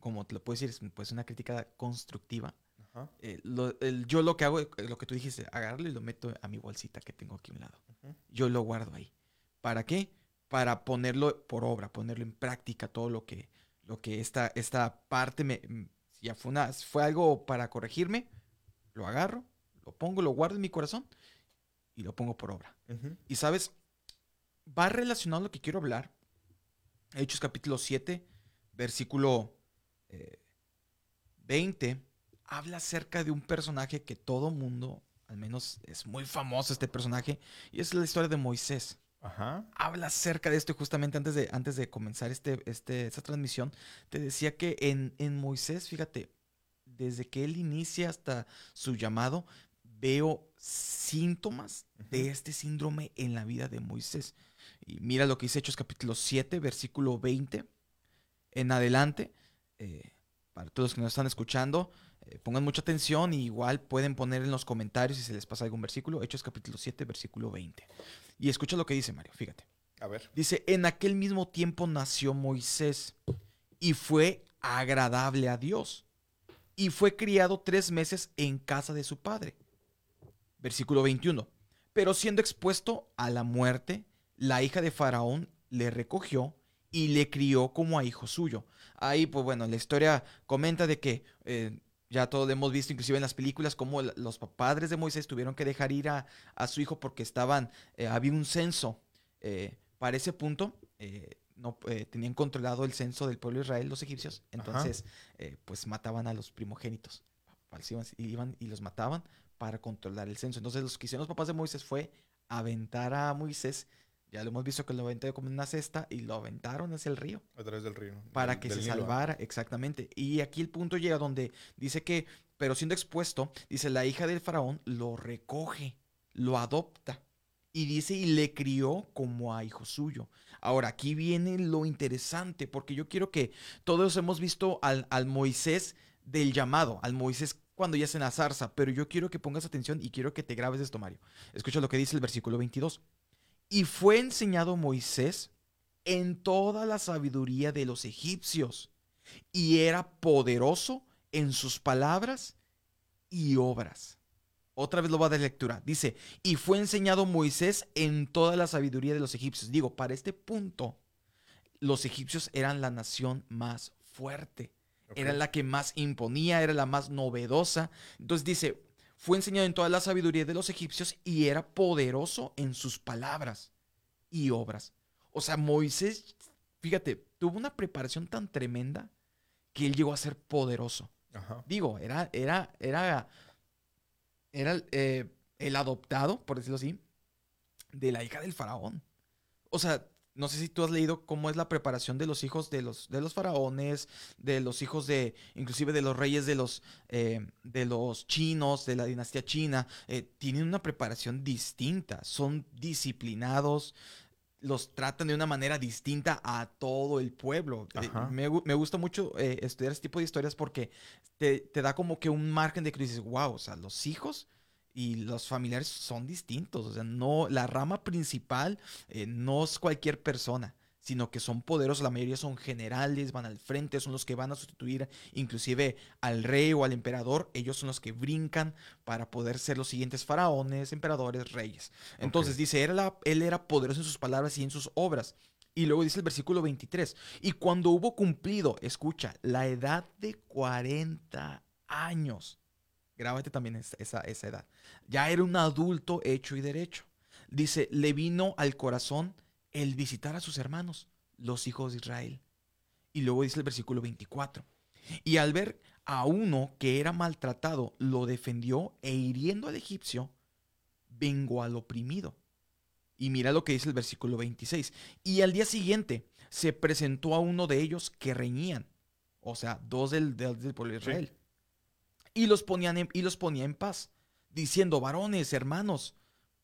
como te lo puedo decir, es pues una crítica constructiva. Eh, lo- el- yo lo que hago, lo que tú dijiste, agarrarlo y lo meto a mi bolsita que tengo aquí a un lado. Yo lo guardo ahí. ¿Para qué? Para ponerlo por obra, ponerlo en práctica, todo lo que, lo que esta, esta parte me, ya fue, una, fue algo para corregirme, lo agarro, lo pongo, lo guardo en mi corazón y lo pongo por obra. Y sabes, va relacionado a lo que quiero hablar. Hechos capítulo 7, versículo eh, 20, habla acerca de un personaje que todo mundo, al menos es muy famoso este personaje, y es la historia de Moisés. Ajá. Habla acerca de esto y justamente antes de, antes de comenzar este, este, esta transmisión, te decía que en, en Moisés, fíjate, desde que él inicia hasta su llamado, veo síntomas de este síndrome en la vida de Moisés. Y mira lo que dice Hechos capítulo 7, versículo 20 en adelante. eh, para todos los que nos están escuchando, eh, pongan mucha atención y igual pueden poner en los comentarios si se les pasa algún versículo. Hechos capítulo 7, versículo 20. Y escucha lo que dice Mario, fíjate. A ver. Dice, en aquel mismo tiempo nació Moisés y fue agradable a Dios. Y fue criado tres meses en casa de su padre. Versículo 21. Pero siendo expuesto a la muerte, la hija de Faraón le recogió y le crió como a hijo suyo. Ahí, pues bueno, la historia comenta de que eh, ya todo lo hemos visto, inclusive en las películas, cómo los padres de Moisés tuvieron que dejar ir a, su hijo porque estaban, eh, había un censo. Eh, para ese punto, eh, no tenían controlado el censo del pueblo de Israel, los egipcios. Entonces, pues mataban a los primogénitos. Iban y los mataban para controlar el censo. Entonces, lo que hicieron los papás de Moisés fue aventar a Moisés ya lo hemos visto que lo aventó como una cesta y lo aventaron hacia el río. A través del río. Para que se salvara, exactamente. Y aquí el punto llega donde dice que, pero siendo expuesto, dice, la hija del faraón lo recoge, lo adopta. Y dice, y le crió como a hijo suyo. Ahora, aquí viene lo interesante, porque yo quiero que todos hemos visto al, al Moisés del llamado, al Moisés cuando ya es en la zarza, pero yo quiero que pongas atención y quiero que te grabes esto, Mario. Escucha lo que dice el versículo 22. Y fue enseñado Moisés en toda la sabiduría de los egipcios, y era poderoso en sus palabras y obras. Otra vez lo va a dar lectura. Dice, y fue enseñado Moisés en toda la sabiduría de los egipcios. Digo, para este punto, los egipcios eran la nación más fuerte. Era la que más imponía, era la más novedosa. Entonces dice, fue enseñado en toda la sabiduría de los egipcios y era poderoso en sus palabras y obras. O sea, Moisés, fíjate, tuvo una preparación tan tremenda que él llegó a ser poderoso. Digo, era, era, era, era eh, el adoptado, por decirlo así, de la hija del faraón. O sea, no sé si tú has leído cómo es la preparación de los hijos de los, de los faraones, de los hijos de, inclusive de los reyes de los, eh, de los chinos, de la dinastía china. Eh, tienen una preparación distinta, son disciplinados, los tratan de una manera distinta a todo el pueblo. Eh, me, me, gusta mucho estudiar este tipo de historias porque te, te, da como que un margen de dices, wow, o sea, los hijos y los familiares son distintos. O sea, no, la rama principal eh, no es cualquier persona, sino que son poderosos. La mayoría son generales, van al frente, son los que van a sustituir inclusive al rey o al emperador. Ellos son los que brincan para poder ser los siguientes faraones, emperadores, reyes. Entonces dice, él era, él era poderoso en sus palabras y en sus obras. Y luego dice el versículo 23, y cuando hubo cumplido, escucha, la edad de 40 años, Grábate también esa, esa edad. Ya era un adulto hecho y derecho. Dice, le vino al corazón el visitar a sus hermanos, los hijos de Israel. Y luego dice el versículo 24. Y al ver a uno que era maltratado, lo defendió e hiriendo al egipcio, vengo al oprimido. Y mira lo que dice el versículo 26. Y al día siguiente se presentó a uno de ellos que reñían, o sea, dos del, del, pueblo de Israel y los, ponían y los ponía en paz, diciendo, varones, hermanos,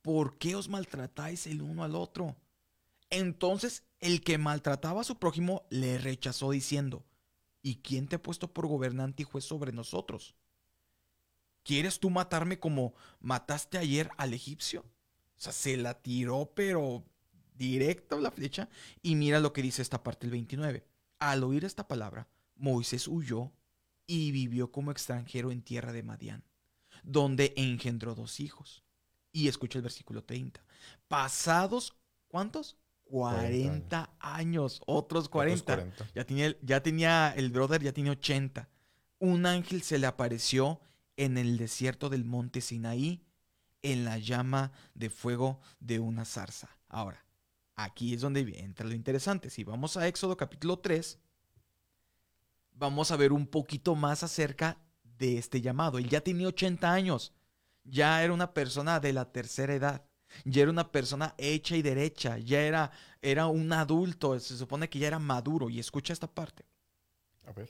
¿por qué os maltratáis el uno al otro? Entonces el que maltrataba a su prójimo le rechazó diciendo, ¿y quién te ha puesto por gobernante y juez sobre nosotros? ¿Quieres tú matarme como mataste ayer al egipcio? O sea, se la tiró, pero directo la flecha. Y mira lo que dice esta parte del 29. Al oír esta palabra, Moisés huyó y vivió como extranjero en tierra de Madián, donde engendró dos hijos. Y escucha el versículo 30. Pasados, ¿cuántos? 40, años, otros 40. Ya, tenía, ya tenía el brother, ya tenía 80. Un ángel se le apareció en el desierto del monte Sinaí, en la llama de fuego de una zarza. Ahora, aquí es donde entra lo interesante. Si vamos a Éxodo capítulo 3, vamos a ver un poquito más acerca de este llamado. Él ya tenía 80 años, ya era una persona de la tercera edad, ya era una persona hecha y derecha, ya era, era un adulto, se supone que ya era maduro. Y escucha esta parte. A ver.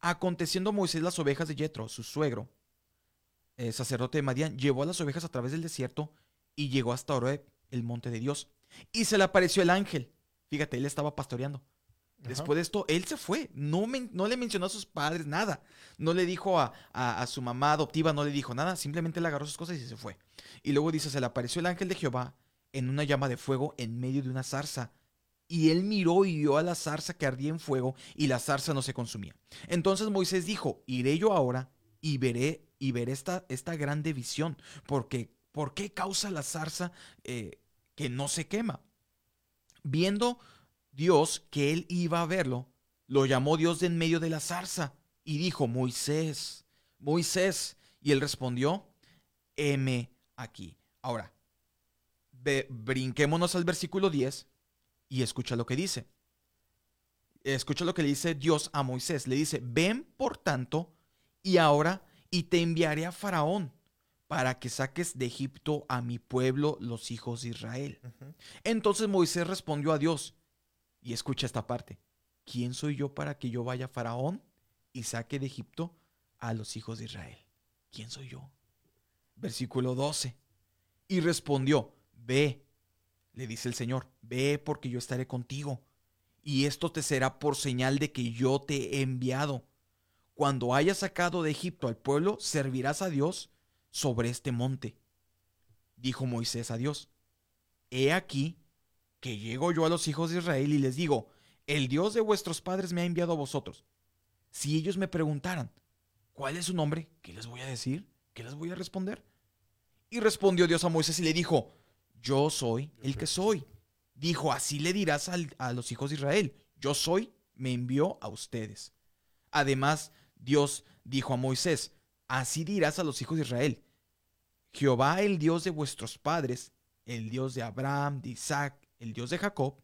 Aconteciendo Moisés las ovejas de Jetro, su suegro, eh, sacerdote de Madián, llevó a las ovejas a través del desierto y llegó hasta Oreb, el monte de Dios. Y se le apareció el ángel. Fíjate, él estaba pastoreando. Después de esto, él se fue. No, no le mencionó a sus padres nada. No le dijo a, a, su mamá adoptiva, no le dijo nada. Simplemente le agarró sus cosas y se fue. Y luego dice, se le apareció el ángel de Jehová en una llama de fuego en medio de una zarza. Y él miró y vio a la zarza que ardía en fuego y la zarza no se consumía. Entonces Moisés dijo, iré yo ahora y veré, y veré esta, esta grande visión. Porque, ¿Por qué causa la zarza eh, que no se quema? Viendo Dios, que él iba a verlo, lo llamó Dios de en medio de la zarza y dijo, Moisés, Moisés. Y él respondió, heme aquí. Ahora, brinquémonos al versículo 10 y escucha lo que dice. Escucha lo que le dice Dios a Moisés. Le dice, ven por tanto y ahora y te enviaré a Faraón para que saques de Egipto a mi pueblo, los hijos de Israel. Entonces Moisés respondió a Dios, y escucha esta parte, ¿quién soy yo para que yo vaya a Faraón y saque de Egipto a los hijos de Israel? ¿Quién soy yo? Versículo 12. Y respondió, ve, le dice el Señor, ve porque yo estaré contigo, y esto te será por señal de que yo te he enviado. Cuando hayas sacado de Egipto al pueblo, servirás a Dios sobre este monte. Dijo Moisés a Dios, He aquí que llego yo a los hijos de Israel y les digo, el Dios de vuestros padres me ha enviado a vosotros. Si ellos me preguntaran, ¿cuál es su nombre? ¿Qué les voy a decir? ¿Qué les voy a responder? Y respondió Dios a Moisés y le dijo, yo soy el que soy. Dijo, así le dirás a los hijos de Israel, yo soy, me envió a ustedes. Además, Dios dijo a Moisés, así dirás a los hijos de Israel, Jehová el Dios de vuestros padres, el Dios de Abraham, de Isaac, el Dios de Jacob,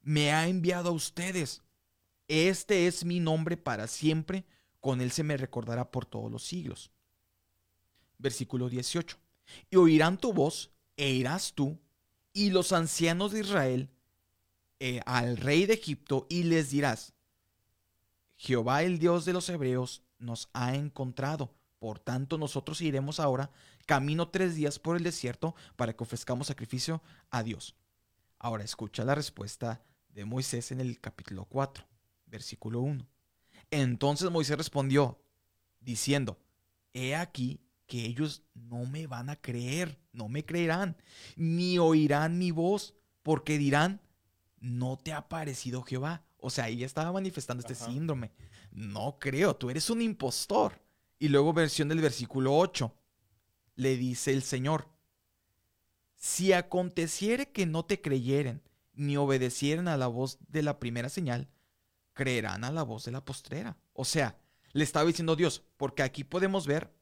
me ha enviado a ustedes. Este es mi nombre para siempre, con él se me recordará por todos los siglos. Versículo 18. Y oirán tu voz, e irás tú, y los ancianos de Israel, eh, al rey de Egipto, y les dirás, Jehová el Dios de los hebreos nos ha encontrado por tanto, nosotros iremos ahora camino tres días por el desierto para que ofrezcamos sacrificio a Dios. Ahora escucha la respuesta de Moisés en el capítulo 4, versículo 1. Entonces Moisés respondió, diciendo, He aquí que ellos no me van a creer, no me creerán, ni oirán mi voz, porque dirán, no te ha parecido Jehová. O sea, ahí estaba manifestando este síndrome. No creo, tú eres un impostor. Y luego versión del versículo 8. Le dice el Señor, si aconteciere que no te creyeren ni obedecieren a la voz de la primera señal, creerán a la voz de la postrera. O sea, le estaba diciendo Dios, porque aquí podemos ver,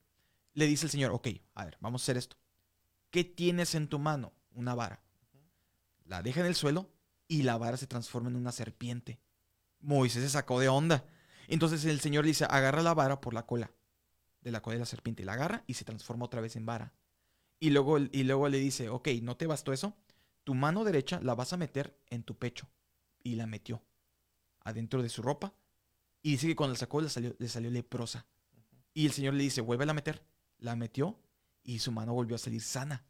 le dice el Señor, ok, a ver, vamos a hacer esto. ¿Qué tienes en tu mano? Una vara. La deja en el suelo y la vara se transforma en una serpiente. Moisés se sacó de onda. Entonces el Señor dice, agarra la vara por la cola de la cola de la serpiente y la agarra y se transforma otra vez en vara. Y luego, y luego le dice, ok, ¿no te bastó eso? Tu mano derecha la vas a meter en tu pecho. Y la metió adentro de su ropa. Y dice que cuando la sacó le salió, le salió leprosa. Y el Señor le dice, vuelve a meter. La metió y su mano volvió a salir sana.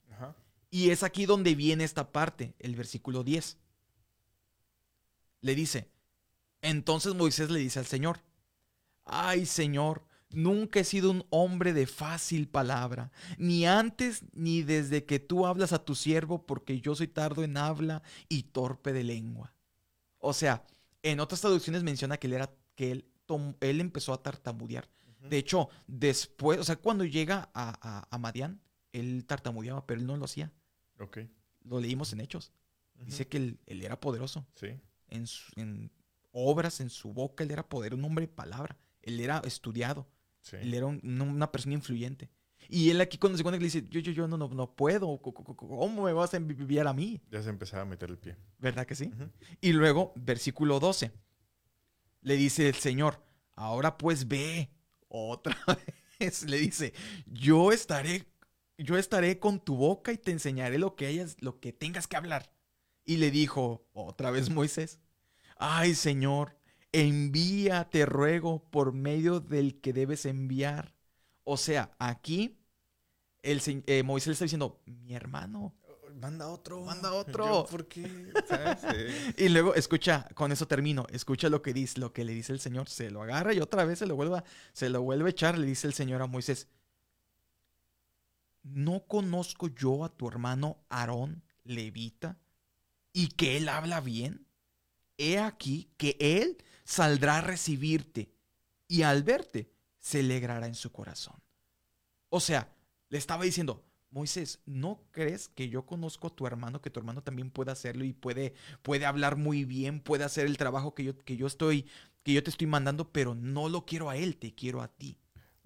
Y es aquí donde viene esta parte, el versículo 10. Le dice, entonces Moisés le dice al Señor, ay Señor, Nunca he sido un hombre de fácil palabra, ni antes ni desde que tú hablas a tu siervo, porque yo soy tardo en habla y torpe de lengua. O sea, en otras traducciones menciona que él era que él, él empezó a tartamudear. De hecho, después, o sea, cuando llega a, a, Madián, él tartamudeaba, pero él no lo hacía. Ok. Lo leímos en Hechos. Dice que él, era poderoso. Sí. En, en obras, en su boca, él era poder, un hombre de palabra. Él era estudiado. Él era una persona influyente. Y él aquí cuando se cuenta que le dice, yo, yo, yo no, no, no puedo, ¿cómo me vas a enviar a mí? Ya se empezaba a meter el pie. ¿Verdad que sí? Y luego, versículo 12, le dice el Señor, ahora pues ve, otra vez, le dice, yo estaré, yo estaré con tu boca y te enseñaré lo que hayas, lo que tengas que hablar. Y le dijo otra vez Moisés, ay Señor, envía, te ruego, por medio del que debes enviar. O sea, aquí el, eh, Moisés le está diciendo, mi hermano. Manda otro. Manda otro. ¿Por qué? y luego, escucha, con eso termino. Escucha lo que dice, lo que le dice el Señor. Se lo agarra y otra vez se lo vuelve, se lo vuelve a echar. Le dice el Señor a Moisés. ¿No conozco yo a tu hermano Aarón, levita, y que él habla bien? He aquí que él saldrá a recibirte y al verte se alegrará en su corazón. O sea, le estaba diciendo, Moisés, ¿no crees que yo conozco a tu hermano, que tu hermano también puede hacerlo y puede, puede hablar muy bien, puede hacer el trabajo que yo, que yo estoy, que yo te estoy mandando, pero no lo quiero a él, te quiero a ti?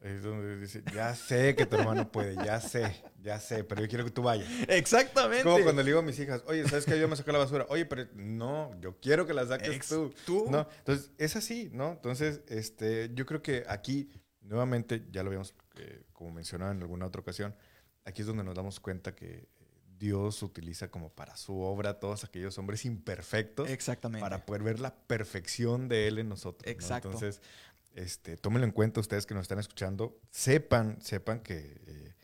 Es donde dice, ya sé que tu hermano puede, ya sé, ya sé, pero yo quiero que tú vayas. Exactamente. Es como cuando le digo a mis hijas, oye, ¿sabes que yo me saco la basura? Oye, pero no, yo quiero que la saques Ex- tú. tú. No, entonces es así, ¿no? Entonces, este, yo creo que aquí, nuevamente, ya lo habíamos, eh, como mencionaba en alguna otra ocasión, aquí es donde nos damos cuenta que Dios utiliza como para su obra a todos aquellos hombres imperfectos Exactamente. para poder ver la perfección de Él en nosotros. ¿no? Exacto. Entonces, este, tómenlo en cuenta ustedes que nos están escuchando, sepan, sepan que, eh,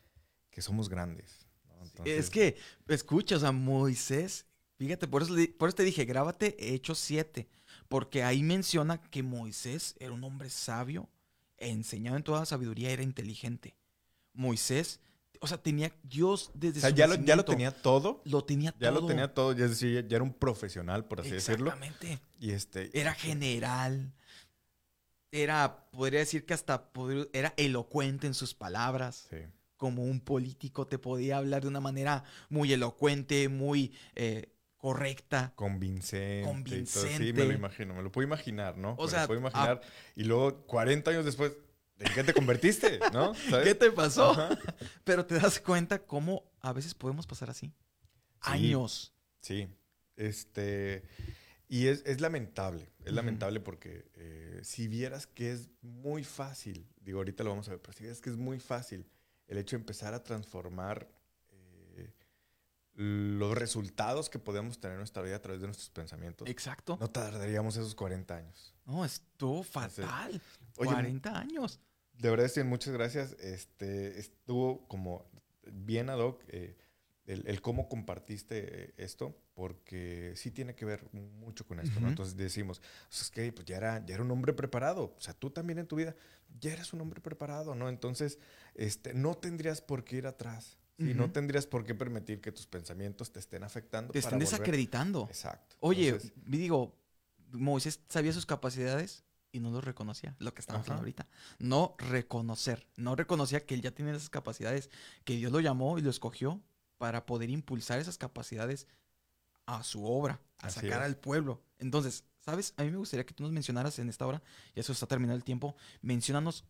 que somos grandes. ¿no? Entonces, Es que, escucha, o sea, Moisés, fíjate, por eso, por eso te dije, grábate Hechos 7, porque ahí menciona que Moisés era un hombre sabio, enseñado en toda sabiduría, era inteligente. Moisés, o sea, tenía Dios desde o sea, su ya lo, ya tenía todo. Lo tenía Ya todo. lo tenía todo, ya es decir, ya, ya era un profesional, por así decirlo. Exactamente. Y este, Era general. Era, podría decir que hasta era elocuente en sus palabras. sí. como un político te podía hablar de una manera muy elocuente, muy eh, correcta. convincente. todo. Sí, Convincente. me lo imagino, me lo puedo imaginar, ¿no? O Me sea, lo puedo imaginar. Y luego, 40 años después, ¿en qué te convertiste? ¿No? ¿Sabes? ¿Qué te pasó? Ajá. Pero te das cuenta cómo a veces podemos pasar así. Años. Sí, este, y es, es lamentable, es lamentable porque eh, si vieras que es muy fácil, digo, ahorita lo vamos a ver, pero si vieras que es muy fácil el hecho de empezar a transformar eh, los resultados que podemos tener en nuestra vida a través de nuestros pensamientos, Exacto. no tardaríamos esos 40 años. No, estuvo fatal. Oye, 40 años. De verdad, Steven, muchas gracias. Este, estuvo como bien ad hoc eh, el, el cómo compartiste esto, porque sí tiene que ver mucho con esto. Entonces decimos, "Pues es que pues ya, era, ya era un hombre preparado. O sea, tú también en tu vida ya eres un hombre preparado, ¿no? Entonces, este, no tendrías por qué ir atrás. ¿sí? No tendrías por qué permitir que tus pensamientos te estén afectando. Te volver- desacreditando. Exacto. Oye, Entonces, me digo, Moisés sabía sus capacidades y no los reconocía, lo que estamos Ajá. hablando ahorita. No reconocer, no reconocía que él ya tenía esas capacidades, que Dios lo llamó y lo escogió para poder impulsar esas capacidades a su obra, a Así sacar es. al pueblo. Entonces, ¿sabes? A mí me gustaría que tú nos mencionaras en esta hora, ya eso está terminando el tiempo, mencionanos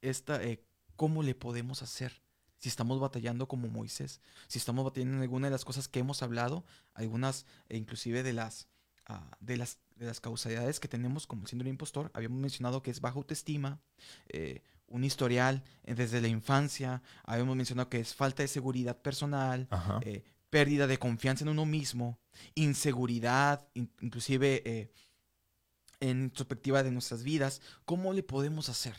esta, eh, cómo le podemos hacer. Si estamos batallando como Moisés, si estamos batallando en alguna de las cosas que hemos hablado, algunas eh, inclusive de las, ah, de las de las causalidades que tenemos como el síndrome impostor, habíamos mencionado que es baja autoestima, eh, un historial eh, desde la infancia, habíamos mencionado que es falta de seguridad personal, eh, pérdida de confianza en uno mismo, inseguridad, in- inclusive eh, en perspectiva de nuestras vidas, ¿cómo le podemos hacer?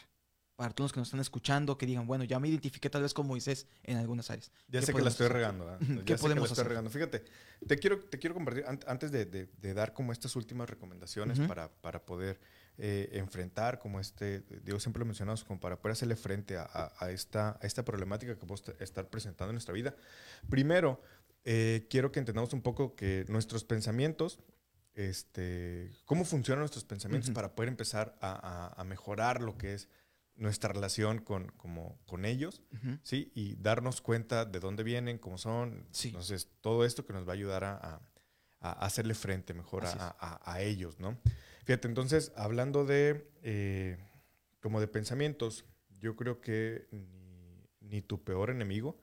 Para todos los que nos están escuchando, que digan, bueno, ya me identifiqué tal vez con Moisés en algunas áreas. Ya ¿Qué sé que la podemos estoy hacer? regando. ¿verdad? ¿Qué Ya sé que la podemos estoy hacer? regando. Fíjate, te quiero, te quiero compartir, an- antes de, de- de dar como estas últimas recomendaciones para, para poder eh, enfrentar como este, digo, siempre lo mencionamos, como para poder hacerle frente a, a- a esta, a esta problemática que podemos estar presentando en nuestra vida. Primero, eh, quiero que entendamos un poco que nuestros pensamientos, este, cómo funcionan nuestros pensamientos para poder empezar a, a- a mejorar lo que es nuestra relación con, como, con ellos. ¿sí? Y darnos cuenta de dónde vienen, cómo son. Sí. Entonces, todo esto que nos va a ayudar a, hacerle frente mejor a, ellos, ¿no? Fíjate, entonces, hablando de, eh, como de pensamientos, yo creo que ni, ni tu peor enemigo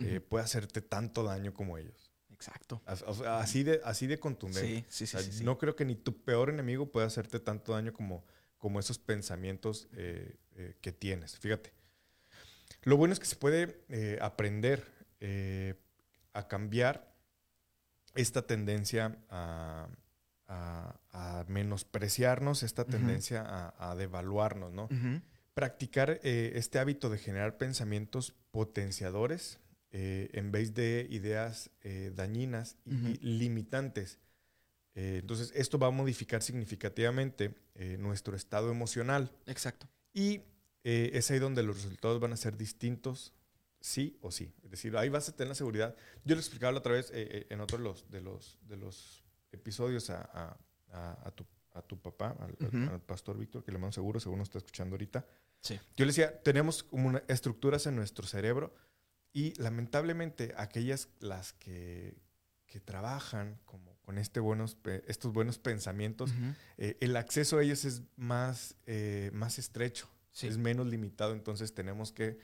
eh, puede hacerte tanto daño como ellos. Exacto. Así de, así de contundente. Sí, sí, O sí, sea, sí, sí. No creo que ni tu peor enemigo pueda hacerte tanto daño como, como esos pensamientos eh, eh, que tienes. Fíjate. Lo bueno es que se puede eh, aprender a cambiar esta tendencia a, a- a menospreciarnos, esta tendencia a, a devaluarnos, ¿no? Practicar este hábito de generar pensamientos potenciadores eh, en vez de ideas eh, dañinas y Ujú. limitantes. Eh, entonces, esto va a modificar significativamente eh, nuestro estado emocional Exacto. y eh, es ahí donde los resultados van a ser distintos, sí o sí. Es decir, ahí vas a tener la seguridad. Yo lo explicaba la otra vez eh, en otro de los, de los, de los episodios a, a- a- tu, a tu papá, al, al- Ujú. al pastor Víctor, que le mando seguro, según nos está escuchando ahorita. Sí. Yo le decía, tenemos como una- estructuras en nuestro cerebro y lamentablemente aquellas las que, que trabajan como con este buenos, estos buenos pensamientos, eh, el acceso a ellos es más, eh, más estrecho. es menos limitado, entonces tenemos que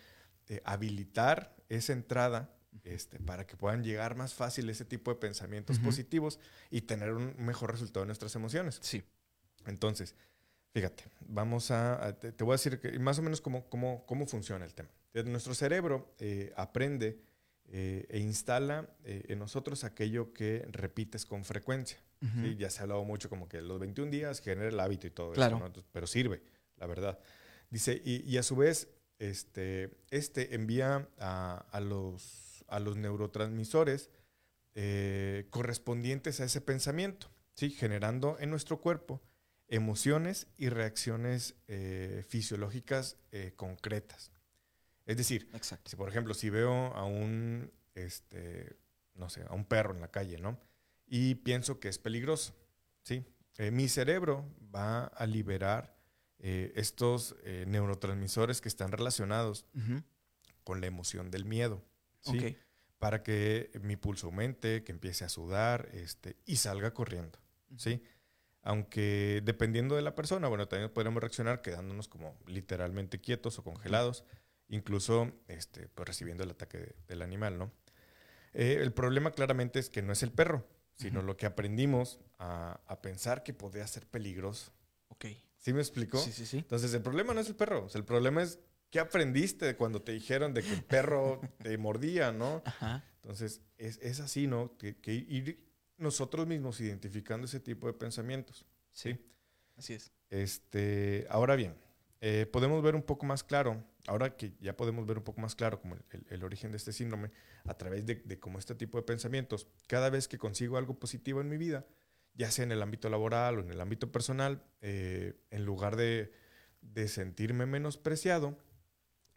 eh, habilitar esa entrada este, para que puedan llegar más fácil ese tipo de pensamientos positivos y tener un mejor resultado en nuestras emociones. Sí. Entonces, fíjate, vamos a, te, voy a decir que más o menos cómo, cómo, cómo funciona el tema. Nuestro cerebro eh, aprende eh, e instala eh, en nosotros aquello que repites con frecuencia. Ya se ha hablado mucho como que los 21 días genera el hábito y todo eso, pero sirve, la verdad. Dice, y, a su vez, este, este envía a, los, a los neurotransmisores correspondientes a ese pensamiento, ¿sí? generando en nuestro cuerpo emociones y reacciones fisiológicas concretas. Es decir, si por ejemplo, si veo a un, este, no sé, a un perro en la calle, ¿no? Y pienso que es peligroso, ¿sí? Eh, mi cerebro va a liberar eh, estos eh, neurotransmisores que están relacionados con la emoción del miedo, ¿sí? Para que mi pulso aumente, que empiece a sudar este, y salga corriendo, ¿sí? Aunque dependiendo de la persona, bueno, también podemos reaccionar quedándonos como literalmente quietos o congelados incluso este, pues, recibiendo el ataque del animal, ¿no? Eh, el problema claramente es que no es el perro, sino lo que aprendimos a, pensar que podía ser peligroso. Ok. ¿Sí me explicó? Sí, sí, sí. Entonces, el problema no es el perro, el problema es qué aprendiste cuando te dijeron de que el perro te mordía, ¿no? Ajá. Entonces, es, así, ¿no? Que, ir nosotros mismos identificando ese tipo de pensamientos. Sí. Así es. Este, ahora bien, eh, podemos ver un poco más claro ahora que ya podemos ver un poco más claro como el, origen de este síndrome a través de, de como este tipo de pensamientos, cada vez que consigo algo positivo en mi vida, ya sea en el ámbito laboral o en el ámbito personal, eh, en lugar de, sentirme menospreciado,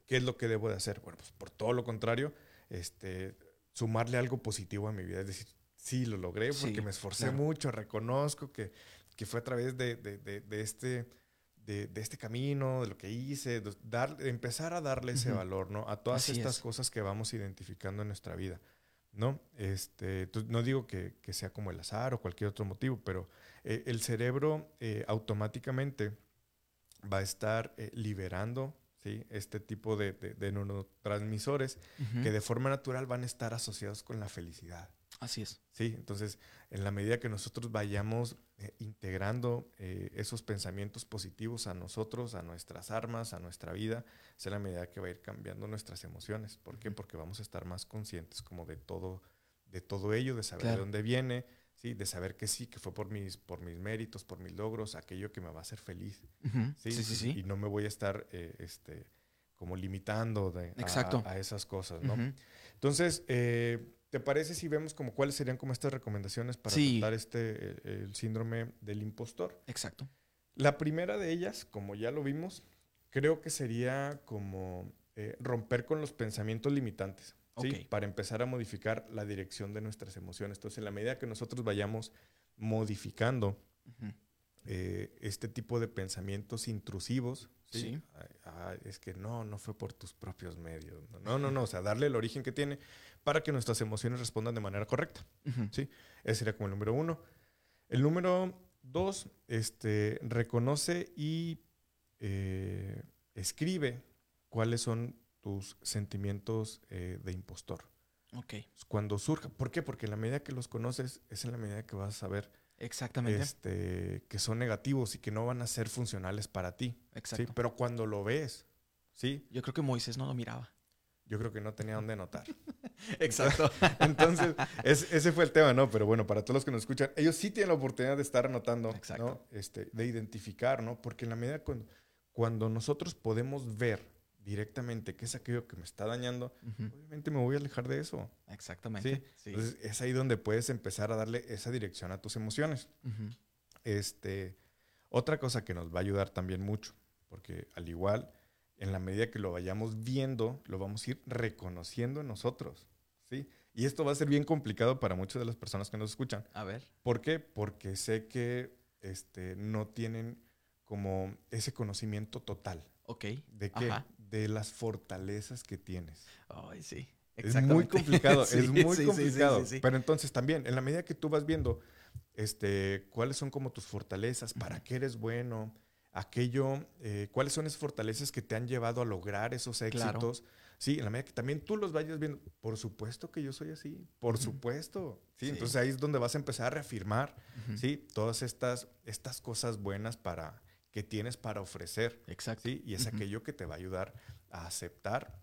¿qué es lo que debo de hacer? Bueno, pues por todo lo contrario, este, sumarle algo positivo a mi vida. Es decir, sí, lo logré porque me esforcé mucho, reconozco que, que, fue a través de, de este de, este camino, de lo que hice, dar, empezar a darle ese valor, ¿no? A todas estas cosas que vamos identificando en nuestra vida, ¿no? Este, no digo que, sea como el azar o cualquier otro motivo, pero eh, el cerebro eh, automáticamente va a estar eh, liberando ¿sí? este tipo de, de, neurotransmisores que de forma natural van a estar asociados con la felicidad. Así es. Sí, entonces en la medida que nosotros vayamos eh, integrando eh, esos pensamientos positivos a nosotros, a nuestras armas, a nuestra vida, es en la medida que va a ir cambiando nuestras emociones. ¿Por qué? Porque vamos a estar más conscientes como de todo, de todo ello, de saber de dónde viene, ¿sí? de saber que sí, que fue por mis, por mis méritos, por mis logros, aquello que me va a hacer feliz. ¿sí? Sí, sí, y no me voy a estar eh, este, como limitando de, a, esas cosas. ¿no? Entonces, ¿Te parece si vemos como cuáles serían como estas recomendaciones para tratar este el, síndrome del impostor? Exacto. La primera de ellas, como ya lo vimos, creo que sería como eh, romper con los pensamientos limitantes. ¿sí? Para empezar a modificar la dirección de nuestras emociones. Entonces, en la medida que nosotros vayamos modificando eh, este tipo de pensamientos intrusivos, ¿sí? es que no, no fue por tus propios medios. No, no, no, o sea, darle el origen que tiene para que nuestras emociones respondan de manera correcta. ¿sí? Ese sería como el número uno. El número dos, este, reconoce y eh, escribe cuáles son tus sentimientos eh, de impostor. Ok. Cuando surja. ¿Por qué? Porque en la medida que los conoces es en la medida que vas a saber Exactamente. Este, que son negativos y que no van a ser funcionales para ti. Exacto. Pero cuando lo ves, ¿sí? Yo creo que Moisés no lo miraba. Yo creo que no tenía dónde anotar. Exacto. Entonces, ese fue el tema, ¿no? Pero bueno, para todos los que nos escuchan, ellos sí tienen la oportunidad de estar anotando, Exacto. ¿no? Este, de identificar, ¿no? Porque en la medida cuando, cuando nosotros podemos ver directamente qué es aquello que me está dañando, obviamente me voy a alejar de eso. Exactamente. ¿sí? Entonces es ahí donde puedes empezar a darle esa dirección a tus emociones. este, otra cosa que nos va a ayudar también mucho, porque al igual, en la medida que lo vayamos viendo, lo vamos a ir reconociendo en nosotros. ¿sí? Y esto va a ser bien complicado para muchas de las personas que nos escuchan. A ver. ¿Por qué? Porque sé que este, no tienen como ese conocimiento total. Ok. ¿De qué? de las fortalezas que tienes. Ay, sí. Es muy complicado, es muy complicado. Pero entonces también, en la medida que tú vas viendo este, cuáles son como tus fortalezas, para qué eres bueno, aquello, eh, cuáles son esas fortalezas que te han llevado a lograr esos éxitos. Sí, en la medida que también tú los vayas viendo, por supuesto que yo soy así, por supuesto. ¿sí? Entonces ahí es donde vas a empezar a reafirmar, ¿sí? Todas estas, estas cosas buenas para, que tienes para ofrecer. Exacto. Y es aquello que te va a ayudar a aceptar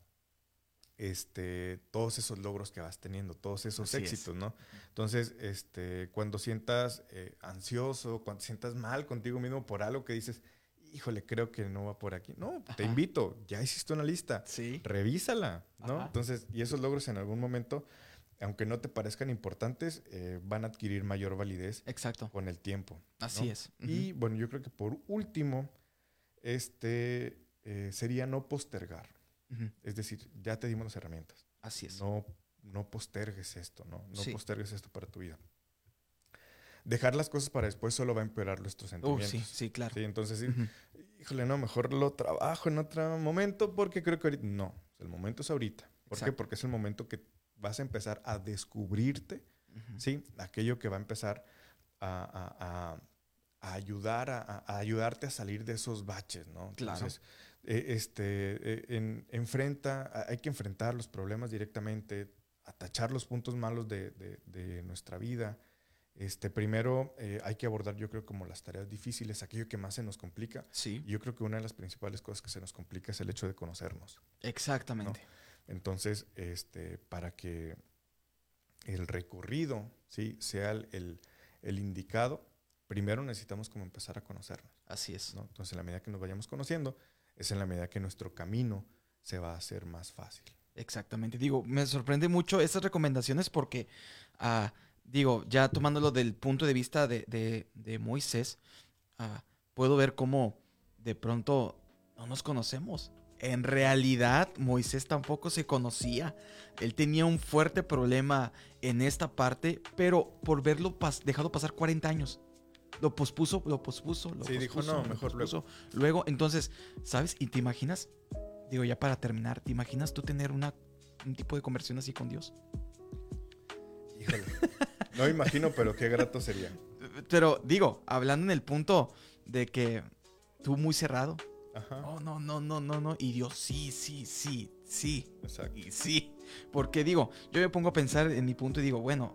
este, todos esos logros que vas teniendo, todos esos éxitos, ¿no? Entonces, este, cuando sientas eh, ansioso, cuando sientas mal contigo mismo por algo que dices, híjole, creo que no va por aquí. No, te invito, ya hiciste una lista, sí. revísala, ¿no? Entonces, y esos logros en algún momento, aunque no te parezcan importantes, eh, van a adquirir mayor validez Exacto. con el tiempo. Así es. Y bueno, yo creo que por último, este eh, sería no postergar. Es decir, ya te dimos las herramientas. Así es. No, no postergues esto, ¿no? No postergues esto para tu vida dejar las cosas para después solo va a empeorar nuestros sentimientos. sí, sí, claro. Sí, entonces, sí, híjole, no, mejor lo trabajo en otro momento porque creo que ahorita. No, el momento es ahorita. ¿Por qué? Porque es el momento que vas a empezar a descubrirte, ¿sí? Aquello que va a empezar a, ayudar, a, ayudarte a salir de esos baches, ¿no? Entonces, eh, este, eh, en, enfrenta, hay que enfrentar los problemas directamente, atachar los puntos malos de, de nuestra vida, este, primero eh, hay que abordar, yo creo, como las tareas difíciles, aquello que más se nos complica. Sí. yo creo que una de las principales cosas que se nos complica es el hecho de conocernos. Exactamente. Entonces, este, para que el recorrido ¿sí? sea el, indicado, primero necesitamos como empezar a conocernos. Así es. Entonces, en la medida que nos vayamos conociendo, es en la medida que nuestro camino se va a hacer más fácil. Exactamente. Digo, me sorprende mucho estas recomendaciones porque... Uh, digo, ya tomándolo del punto de vista de, Moisés, ah, puedo ver cómo de pronto no nos conocemos. En realidad, Moisés tampoco se conocía. Él tenía un fuerte problema en esta parte, pero por verlo dejado pasar 40 años. Lo pospuso, lo pospuso, lo sí, dijo, no, mejor luego. Luego, entonces, ¿sabes? Y te imaginas, digo ya para terminar, ¿te imaginas tú tener una, un tipo de conversión así con Dios? Híjole. No me imagino, pero qué grato sería. Pero digo, hablando en el punto de que tú muy cerrado. Ajá. Oh, no, no, no, no, no. Y Dios, sí, sí, sí, sí. Exacto. Y sí. Porque digo, yo me pongo a pensar en mi punto y digo, bueno,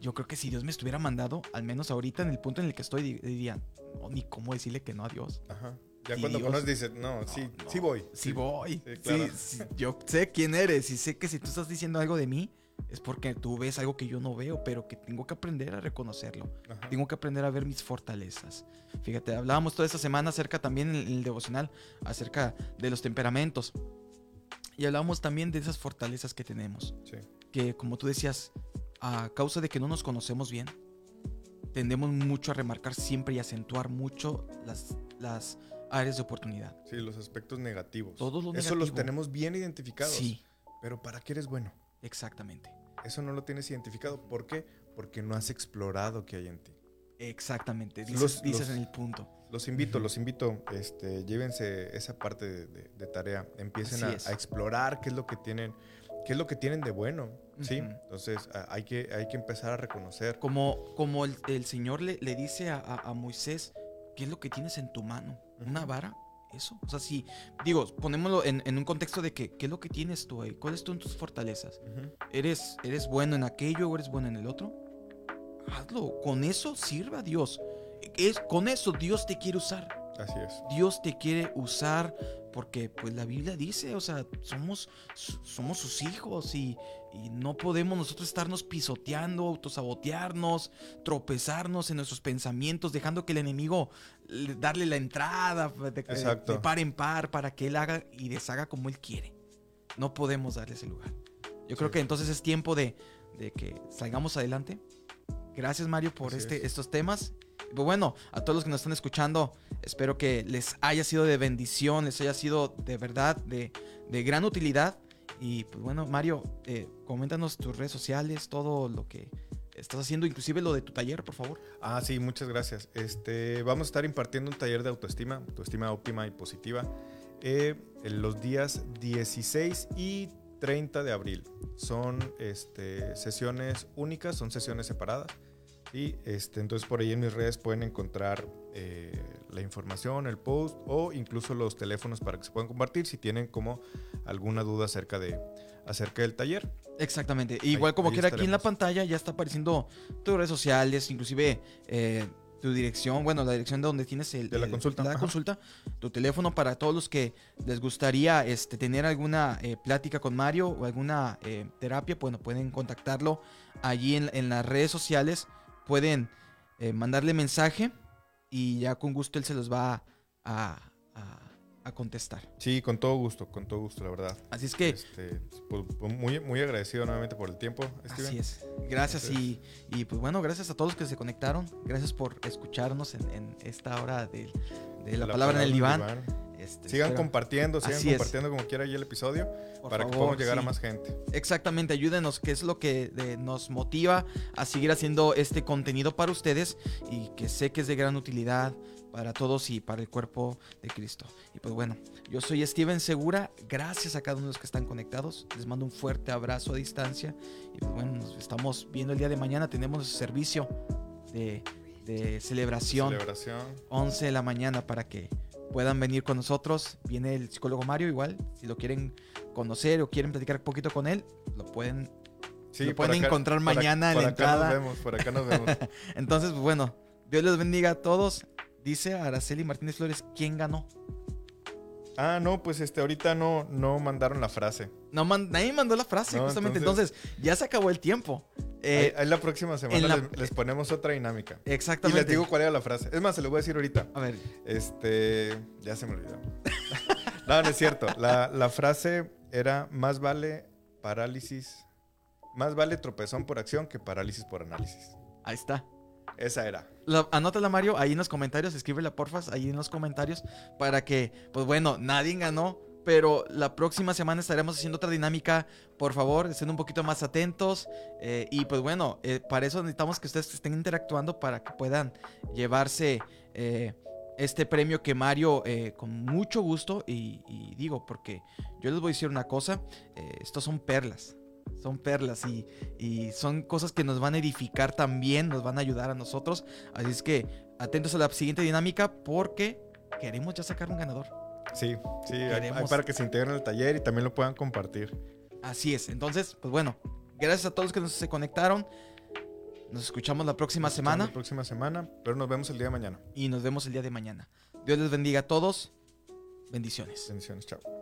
yo creo que si Dios me estuviera mandado, al menos ahorita en el punto en el que estoy, dirían, no, ni cómo decirle que no a Dios. Ajá. Ya cuando conoces dices, no, sí, sí voy. Sí, voy. Sí, yo sé quién eres y sé que si tú estás diciendo algo de mí, es porque tú ves algo que yo no veo, pero que tengo que aprender a reconocerlo. Tengo que aprender a ver mis fortalezas. Fíjate, hablábamos toda esta semana acerca también en el devocional, acerca de los temperamentos. Y hablábamos también de esas fortalezas que tenemos. Que como tú decías, a causa de que no nos conocemos bien, tendemos mucho a remarcar siempre y acentuar mucho las, las áreas de oportunidad. Sí, los aspectos negativos. Todos los Eso los tenemos bien identificados. Sí. Pero ¿para qué eres bueno? Exactamente. Eso no lo tienes identificado. ¿Por qué? Porque no has explorado qué hay en ti. Exactamente, dices, dices en el punto. Los invito, los invito, este, llévense esa parte de, tarea, empiecen a, explorar qué es lo que tienen, qué es lo que tienen de bueno, ¿sí? Entonces hay que, hay que empezar a reconocer. Como, como el, Señor le, le dice a, Moisés, ¿qué es lo que tienes en tu mano? ¿Una vara? Eso. O sea, si, digo, ponémoslo en, un contexto de que, ¿qué es lo que tienes tú ahí? ¿Cuáles son tus fortalezas? ¿Eres, ¿Eres bueno en aquello o eres bueno en el otro? Hazlo. Con eso sirva a Dios. Es, con eso Dios te quiere usar. Así es. Dios te quiere usar porque pues la Biblia dice, o sea, somos, somos sus hijos y, no podemos nosotros estarnos pisoteando, autosabotearnos, tropezarnos en nuestros pensamientos, dejando que el enemigo darle la entrada de, par en par para que él haga y deshaga como él quiere. No podemos darle ese lugar. Yo creo que entonces es tiempo de, que salgamos adelante. Gracias Mario por este, estos temas pues bueno, a todos los que nos están escuchando, espero que les haya sido de bendición, les haya sido de verdad de, gran utilidad. Y pues bueno, Mario, eh, coméntanos tus redes sociales, todo lo que estás haciendo, inclusive lo de tu taller, por favor. Ah, sí, muchas gracias. Este, vamos a estar impartiendo un taller de autoestima, autoestima óptima y positiva, eh, en los días 16 y 30 de abril. Son este, sesiones únicas, son sesiones separadas. Y este, entonces por ahí en mis redes pueden encontrar eh, la información, el post o incluso los teléfonos para que se puedan compartir si tienen como alguna duda acerca, de, acerca del taller. Exactamente. Igual como quiera, aquí en la pantalla ya está apareciendo tus redes sociales, inclusive eh, tu dirección, bueno, la dirección de donde tienes el, De la el- consulta, la consulta, tu teléfono para todos los que les gustaría este, tener alguna eh, plática con Mario o alguna eh, terapia, bueno, pueden contactarlo allí en, en las redes sociales, pueden eh, mandarle mensaje y ya con gusto él se los va a, a- a contestar. Sí, con todo gusto, con todo gusto, la verdad. Así es que... Este, pues, pues, muy, muy agradecido nuevamente por el tiempo, Steven. Así es. Gracias y, y, pues bueno, gracias a todos los que se conectaron. Gracias por escucharnos en, en esta hora de, de la, palabra en el diván. Este, Sigan espero- compartiendo, sigan Así es. compartiendo como quiera ahí el episodio por para que podamos llegar a más gente. Exactamente, ayúdenos, que es lo que eh, nos motiva a seguir haciendo este contenido para ustedes y que sé que es de gran utilidad para todos y para el cuerpo de Cristo. Y pues bueno, yo soy Steven Segura, gracias a cada uno de los que están conectados, les mando un fuerte abrazo a distancia y pues bueno, nos estamos viendo el día de mañana, tenemos servicio de, de celebración. Celebración. 11 de la mañana para que puedan venir con nosotros. Viene el psicólogo Mario igual. Si lo quieren conocer o quieren platicar un poquito con él, lo pueden. Sí, Lo por pueden encontrar por mañana en por la acá entrada. nos vemos, por acá nos vemos. Entonces, pues bueno, Dios les bendiga a todos. Dice Araceli Martínez Flores, ¿quién ganó? ah, no, pues este, ahorita no, no mandaron la frase. No, man- nadie mandó la frase, No, justamente. entonces- Entonces, ya se acabó el tiempo. Eh, ahí la próxima semana la- les, les ponemos otra dinámica. Y exactamente. les digo cuál era la frase. Es más, se lo voy a decir ahorita. A ver, Este, ya se me olvidó. no, no es cierto. La, la frase era más vale parálisis, más vale tropezón por acción que parálisis por análisis. ahí está. Esa era. La- anótala, Mario, ahí en los comentarios, escríbela porfas, ahí en los comentarios, para que, pues bueno, nadie ganó, pero la próxima semana estaremos haciendo otra dinámica. Por favor, estén un poquito más atentos. eh, y pues bueno, eh, para eso necesitamos que ustedes estén interactuando para que puedan llevarse eh, este premio que Mario, con mucho gusto, y, digo, porque yo les voy a decir una cosa, estos son perlas. Son perlas y, y son cosas que nos van a edificar también, nos van a ayudar a nosotros. Así es que atentos a la siguiente dinámica porque queremos ya sacar un ganador. Sí, sí, hay- para que se integren al taller y también lo puedan compartir. Así es. Entonces, pues bueno, gracias a todos los que nos se conectaron. Nos escuchamos la próxima Nos semana La próxima semana, pero nos vemos el día de mañana. y nos vemos el día de mañana. Dios les bendiga a todos. Bendiciones. Bendiciones, chao.